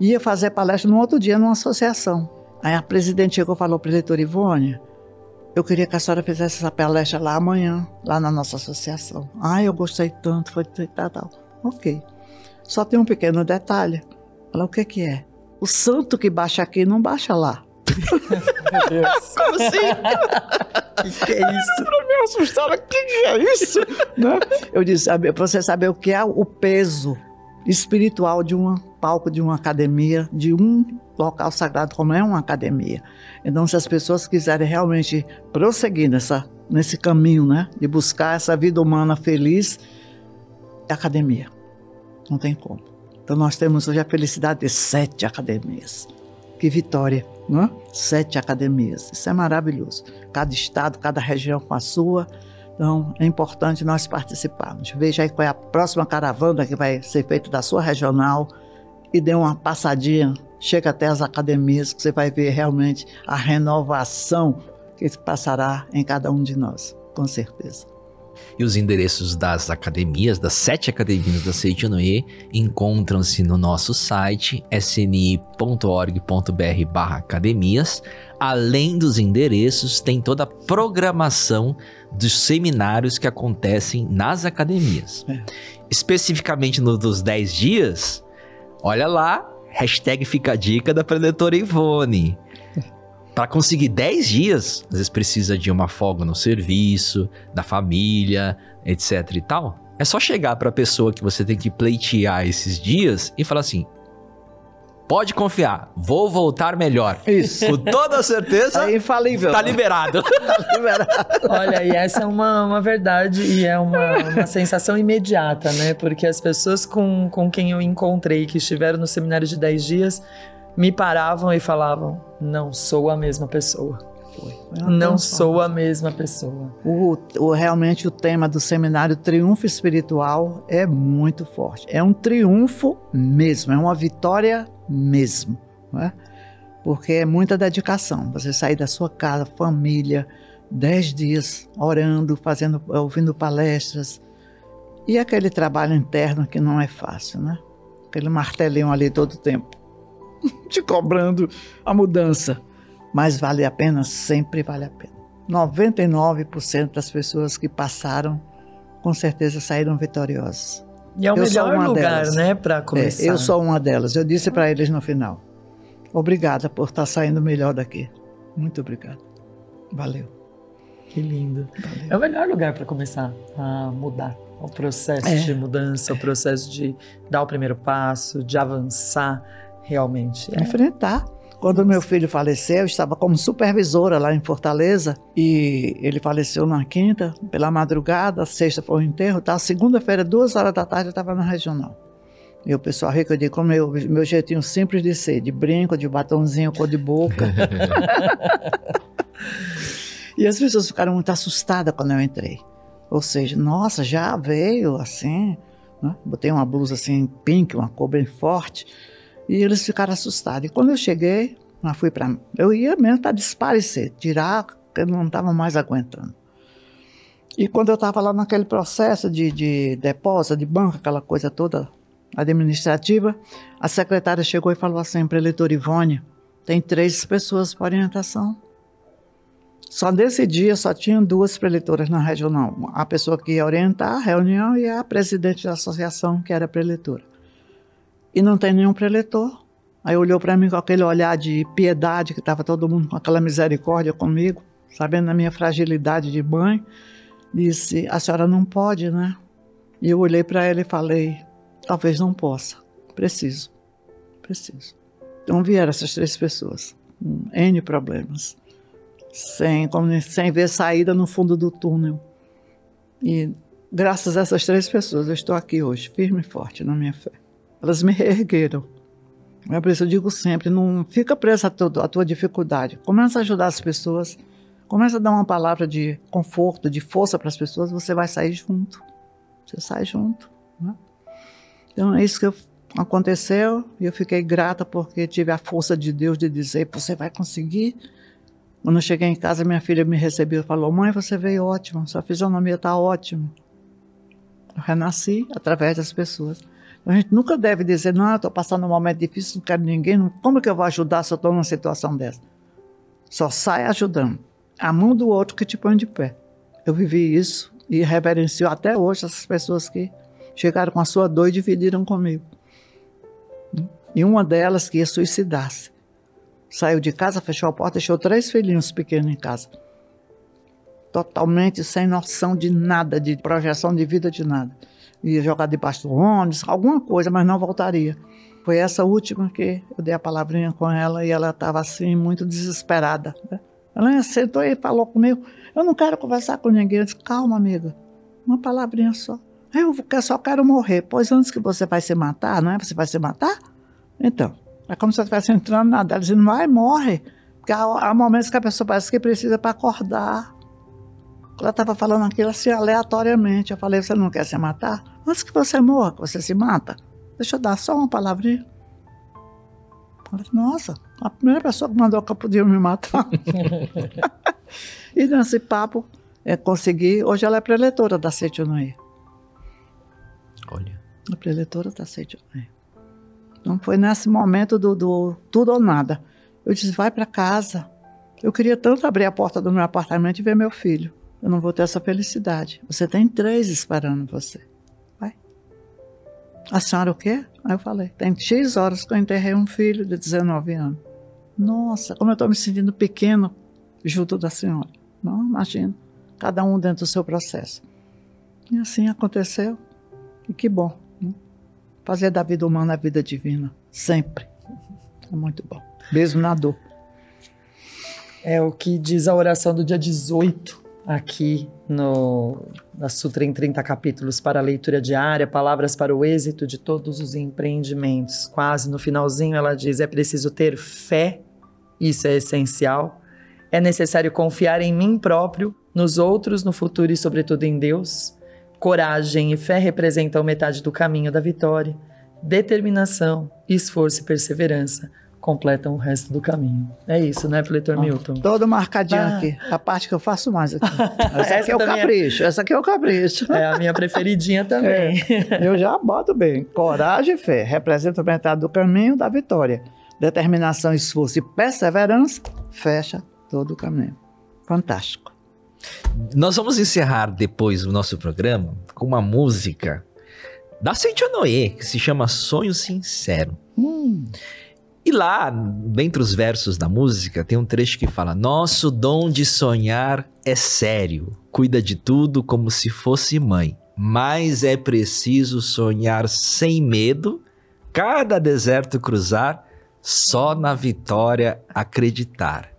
ia fazer palestra no outro dia numa associação. Aí a presidente chegou e falou para o diretor Ivone, eu queria que a senhora fizesse essa palestra lá amanhã, lá na nossa associação. Ah, eu gostei tanto, foi tal, tal. Ok. Só tem um pequeno detalhe. Ela, o que que é? O santo que baixa aqui não baixa lá. Meu Deus. Como assim? que, que é isso? Pra me assustar, o que, que é isso? né? Eu disse, pra você saber o que é o peso espiritual de um palco de uma academia, de um local sagrado como é uma academia. Então, se as pessoas quiserem realmente prosseguir nessa, nesse caminho, né, de buscar essa vida humana feliz, é academia. Não tem como. Então, nós temos hoje a felicidade de sete academias. Que vitória, não é? Sete academias. Isso é maravilhoso. Cada estado, cada região com a sua. Então, é importante nós participarmos. Veja aí qual é a próxima caravana que vai ser feita da sua regional e dê uma passadinha, chega até as academias, que você vai ver realmente a renovação que passará em cada um de nós, com certeza. E os endereços das academias, das sete academias da Seitinoe, encontram-se no nosso site sni.org.br academias. Além dos endereços, tem toda a programação dos seminários que acontecem nas academias. É. Especificamente no dos 10 dias, olha lá, hashtag fica a dica da preletora Ivone. Para conseguir 10 dias, às vezes precisa de uma folga no serviço, da família, etc e tal. É só chegar para a pessoa que você tem que pleitear esses dias e falar assim: Pode confiar, vou voltar melhor. Isso. Com toda certeza. É infalível. Tá liberado. tá liberado. Olha, e essa é uma, uma verdade e é uma, uma sensação imediata, né? Porque as pessoas com, com quem eu encontrei que estiveram no seminário de 10 dias me paravam e falavam: não sou a mesma pessoa. Não sou a mesma pessoa. O, o, realmente o tema do seminário Triunfo Espiritual é muito forte. É um triunfo mesmo, é uma vitória mesmo. É? Porque é muita dedicação. Você sair da sua casa, família, dez dias orando, fazendo, ouvindo palestras. E aquele trabalho interno que não é fácil, né? Aquele martelinho ali todo o tempo. Te cobrando a mudança. Mas vale a pena, sempre vale a pena. 99% das pessoas que passaram, com certeza saíram vitoriosas. E é o eu melhor lugar, delas. né, para começar. É, eu sou uma delas. Eu disse para eles no final: obrigada por estar tá saindo melhor daqui. Muito obrigada. Valeu. Que lindo. Valeu. É o melhor lugar para começar a mudar. O processo é. de mudança, o processo de dar o primeiro passo, de avançar realmente. É. Enfrentar. Quando meu filho faleceu, eu estava como supervisora lá em Fortaleza e ele faleceu na quinta, pela madrugada, sexta foi o enterro, tá? Segunda-feira, duas horas da tarde, eu estava na regional. E o pessoal rico, eu digo, como meu, meu jeitinho simples de ser, de brinco, de batonzinho, cor de boca. e as pessoas ficaram muito assustadas quando eu entrei. Ou seja, nossa, já veio assim, né? botei uma blusa assim pink, uma cor bem forte. E eles ficaram assustados. E quando eu cheguei, eu fui para. Eu ia mesmo para desaparecer, tirar, porque eu não estava mais aguentando. E quando eu estava lá naquele processo de, de depósito, de banco, aquela coisa toda administrativa, a secretária chegou e falou assim para a Ivone: tem três pessoas para orientação. Só nesse dia só tinham duas preleitoras na regional. A pessoa que ia orientar a reunião e a presidente da associação, que era preleitora e não tem nenhum preletor. Aí olhou para mim com aquele olhar de piedade, que estava todo mundo com aquela misericórdia comigo, sabendo da minha fragilidade de mãe, disse: A senhora não pode, né? E eu olhei para ela e falei: Talvez não possa. Preciso. Preciso. Então vieram essas três pessoas, com N problemas, sem, sem ver saída no fundo do túnel. E graças a essas três pessoas eu estou aqui hoje, firme e forte na minha fé. Elas me reergueram. É por isso eu digo sempre, não fica presa a, tua, tua dificuldade. Começa a ajudar as pessoas. Começa a dar uma palavra de conforto, de força para as pessoas, você vai sair junto. Você sai junto. Né? Então é isso que aconteceu e eu fiquei grata porque tive a força de Deus de dizer: você vai conseguir. Quando eu cheguei em casa, minha filha me recebeu e falou: Mãe, você veio ótima, sua fisionomia está ótima. Eu renasci através das pessoas. A gente nunca deve dizer: Não, estou passando um momento difícil, não quero ninguém. Como que eu vou ajudar se eu estou numa situação dessa? Só sai ajudando. A mão do outro que te põe de pé. Eu vivi isso e reverencio até hoje essas pessoas que chegaram com a sua dor e dividiram comigo. E uma delas que ia suicidar-se. Saiu de casa, fechou a porta, deixou três filhinhos pequenos em casa. Totalmente sem noção de nada, de projeção de vida, de nada. Ia jogar debaixo do ônibus, alguma coisa, mas não voltaria. Foi essa última que eu dei a palavrinha com ela e ela estava assim, muito desesperada. Né? Ela sentou e falou comigo: Eu não quero conversar com ninguém. Eu disse: Calma, amiga, uma palavrinha só. Eu só quero morrer. Pois antes que você vai se matar, não é? Você vai se matar? Então, é como se você estivesse entrando na dela, dizendo, vai, morre. Porque há, há, momentos que a pessoa parece que precisa para acordar. Ela estava falando aquilo assim aleatoriamente. Eu falei, você não quer se matar? Antes que você morra, que você se mata, deixa eu dar só uma palavrinha. Eu falei, nossa, a primeira pessoa que mandou que eu podia me matar. e nesse papo, é, consegui. Hoje ela é preletora da Setionaí. Olha. A preletora da Setionaí. Então foi nesse momento do, do tudo ou nada. Eu disse, vai para casa. Eu queria tanto abrir a porta do meu apartamento e ver meu filho. Eu não vou ter essa felicidade. Você tem três esperando você. Vai. A senhora o quê? Aí eu falei, tem X horas que eu enterrei um filho de 19 anos. Nossa, como eu estou me sentindo pequeno junto da senhora. Não, imagina. Cada um dentro do seu processo. E assim aconteceu. E que bom. Fazer da vida humana a vida divina. Sempre. É muito bom. Mesmo na dor. É o que diz a oração do dia 18 aqui no na Sutra em 30 capítulos para a leitura diária, palavras para o êxito de todos os empreendimentos. Quase no finalzinho ela diz: é preciso ter fé, isso é essencial. É necessário confiar em mim próprio, nos outros, no futuro e, sobretudo, em Deus. Coragem e fé representam metade do caminho da vitória. Determinação, esforço e perseverança completam o resto do caminho. É isso, né, Pletor Milton? Todo marcadinho ah. aqui. A parte que eu faço mais aqui. Essa, aqui é o é capricho. É... Essa aqui é o capricho. É a minha preferidinha também. É. Eu já boto bem. Coragem e fé representam metade do caminho da vitória. Determinação, esforço e perseverança fecha todo o caminho. Fantástico. Nós vamos encerrar depois o nosso programa com uma música da Cintia Noé, que se chama Sonho Sincero. Hum. E lá, dentre os versos da música, tem um trecho que fala: Nosso dom de sonhar é sério, cuida de tudo como se fosse mãe, mas é preciso sonhar sem medo, cada deserto cruzar, só na vitória acreditar.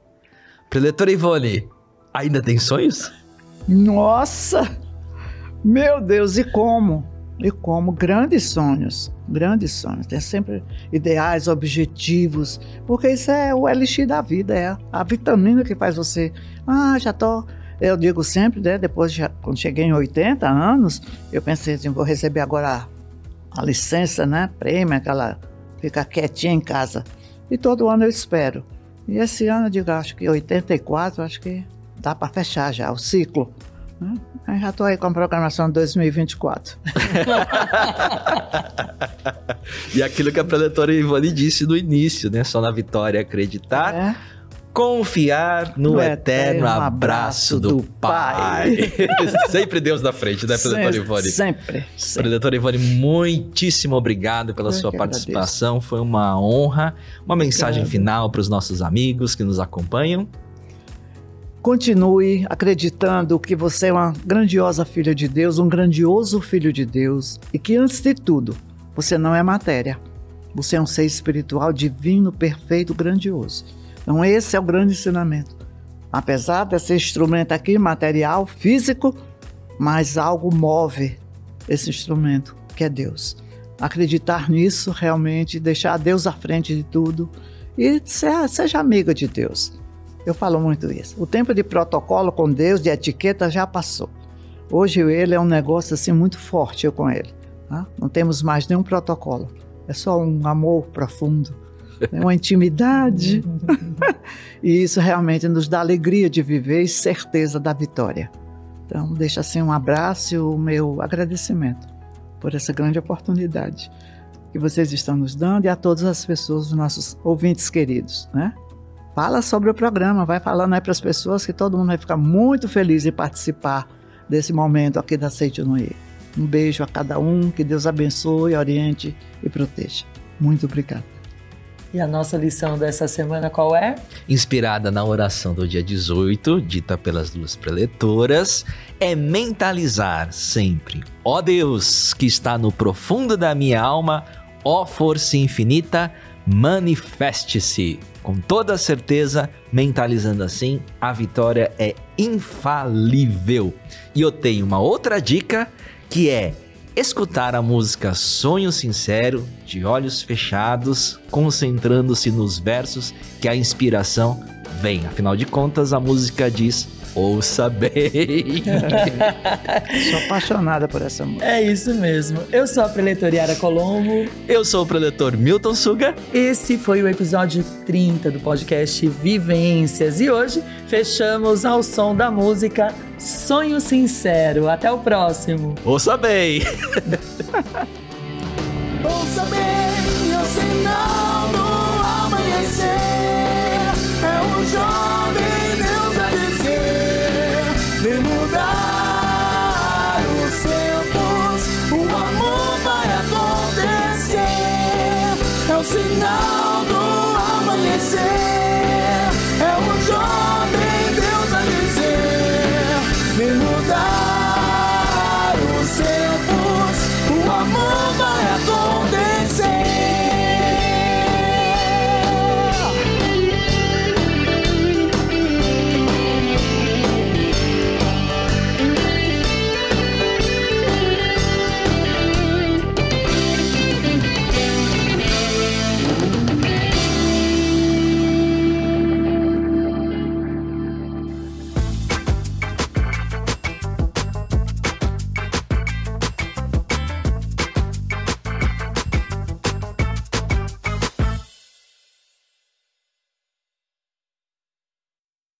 Preletora Ivone, Ainda tem sonhos? Nossa! Meu Deus, e como? E como? Grandes sonhos, grandes sonhos. Tem sempre ideais, objetivos, porque isso é o elixir da vida, é a vitamina que faz você. Ah, já tô. Eu digo sempre, né? Depois, já, quando cheguei em 80 anos, eu pensei assim: vou receber agora a, a licença, né? Prêmio, aquela. ficar quietinha em casa. E todo ano eu espero. E esse ano, eu digo, acho que 84, acho que Dá para fechar já o ciclo. Né? Aí já estou aí com a programação 2024. e aquilo que a preletora Ivone disse no início, né? Só na vitória acreditar. É. Confiar no, no eterno, abraço do, do Pai. sempre Deus na frente, né, Preletora Ivone? Sempre. sempre. Preletora Ivone, muitíssimo obrigado pela Eu sua participação. Agradeço. Foi uma honra. Uma mensagem final para os nossos amigos que nos acompanham. Continue acreditando que você é uma grandiosa filha de Deus, um grandioso filho de Deus e que, antes de tudo, você não é matéria. Você é um ser espiritual divino, perfeito, grandioso. Então, esse é o grande ensinamento. Apesar desse instrumento aqui, material, físico, mas algo move esse instrumento, que é Deus. Acreditar nisso realmente, deixar Deus à frente de tudo e seja amiga de Deus. Eu falo muito isso. O tempo de protocolo com Deus, de etiqueta, já passou. Hoje ele é um negócio assim muito forte eu com ele. Tá? Não temos mais nenhum protocolo. É só um amor profundo, né? uma intimidade. e isso realmente nos dá alegria de viver e certeza da vitória. Então, deixa assim um abraço e o meu agradecimento por essa grande oportunidade que vocês estão nos dando e a todas as pessoas, os nossos ouvintes queridos, né? Fala sobre o programa, vai falando aí para as pessoas que todo mundo vai ficar muito feliz em participar desse momento aqui da Seite Noê. Um beijo a cada um, que Deus abençoe, oriente e proteja. Muito obrigado. E a nossa lição dessa semana qual é? Inspirada na oração do dia 18, dita pelas duas preletoras, é mentalizar sempre: ó Deus, que está no profundo da minha alma, ó força infinita, manifeste-se. Com toda certeza, mentalizando assim, a vitória é infalível. E eu tenho uma outra dica que é escutar a música Sonho Sincero, de olhos fechados, concentrando-se nos versos que a inspiração vem. Afinal de contas, a música diz Ouça bem. sou apaixonada por essa música. É isso mesmo. Eu sou a preletor Yara Colombo. Eu sou o preletor Milton Suga. Esse foi o episódio 30 do podcast Vivências. E hoje fechamos ao som da música Sonho Sincero. Até o próximo. Ouça bem. Ouça bem, o sinal do amanhecer. É o jogo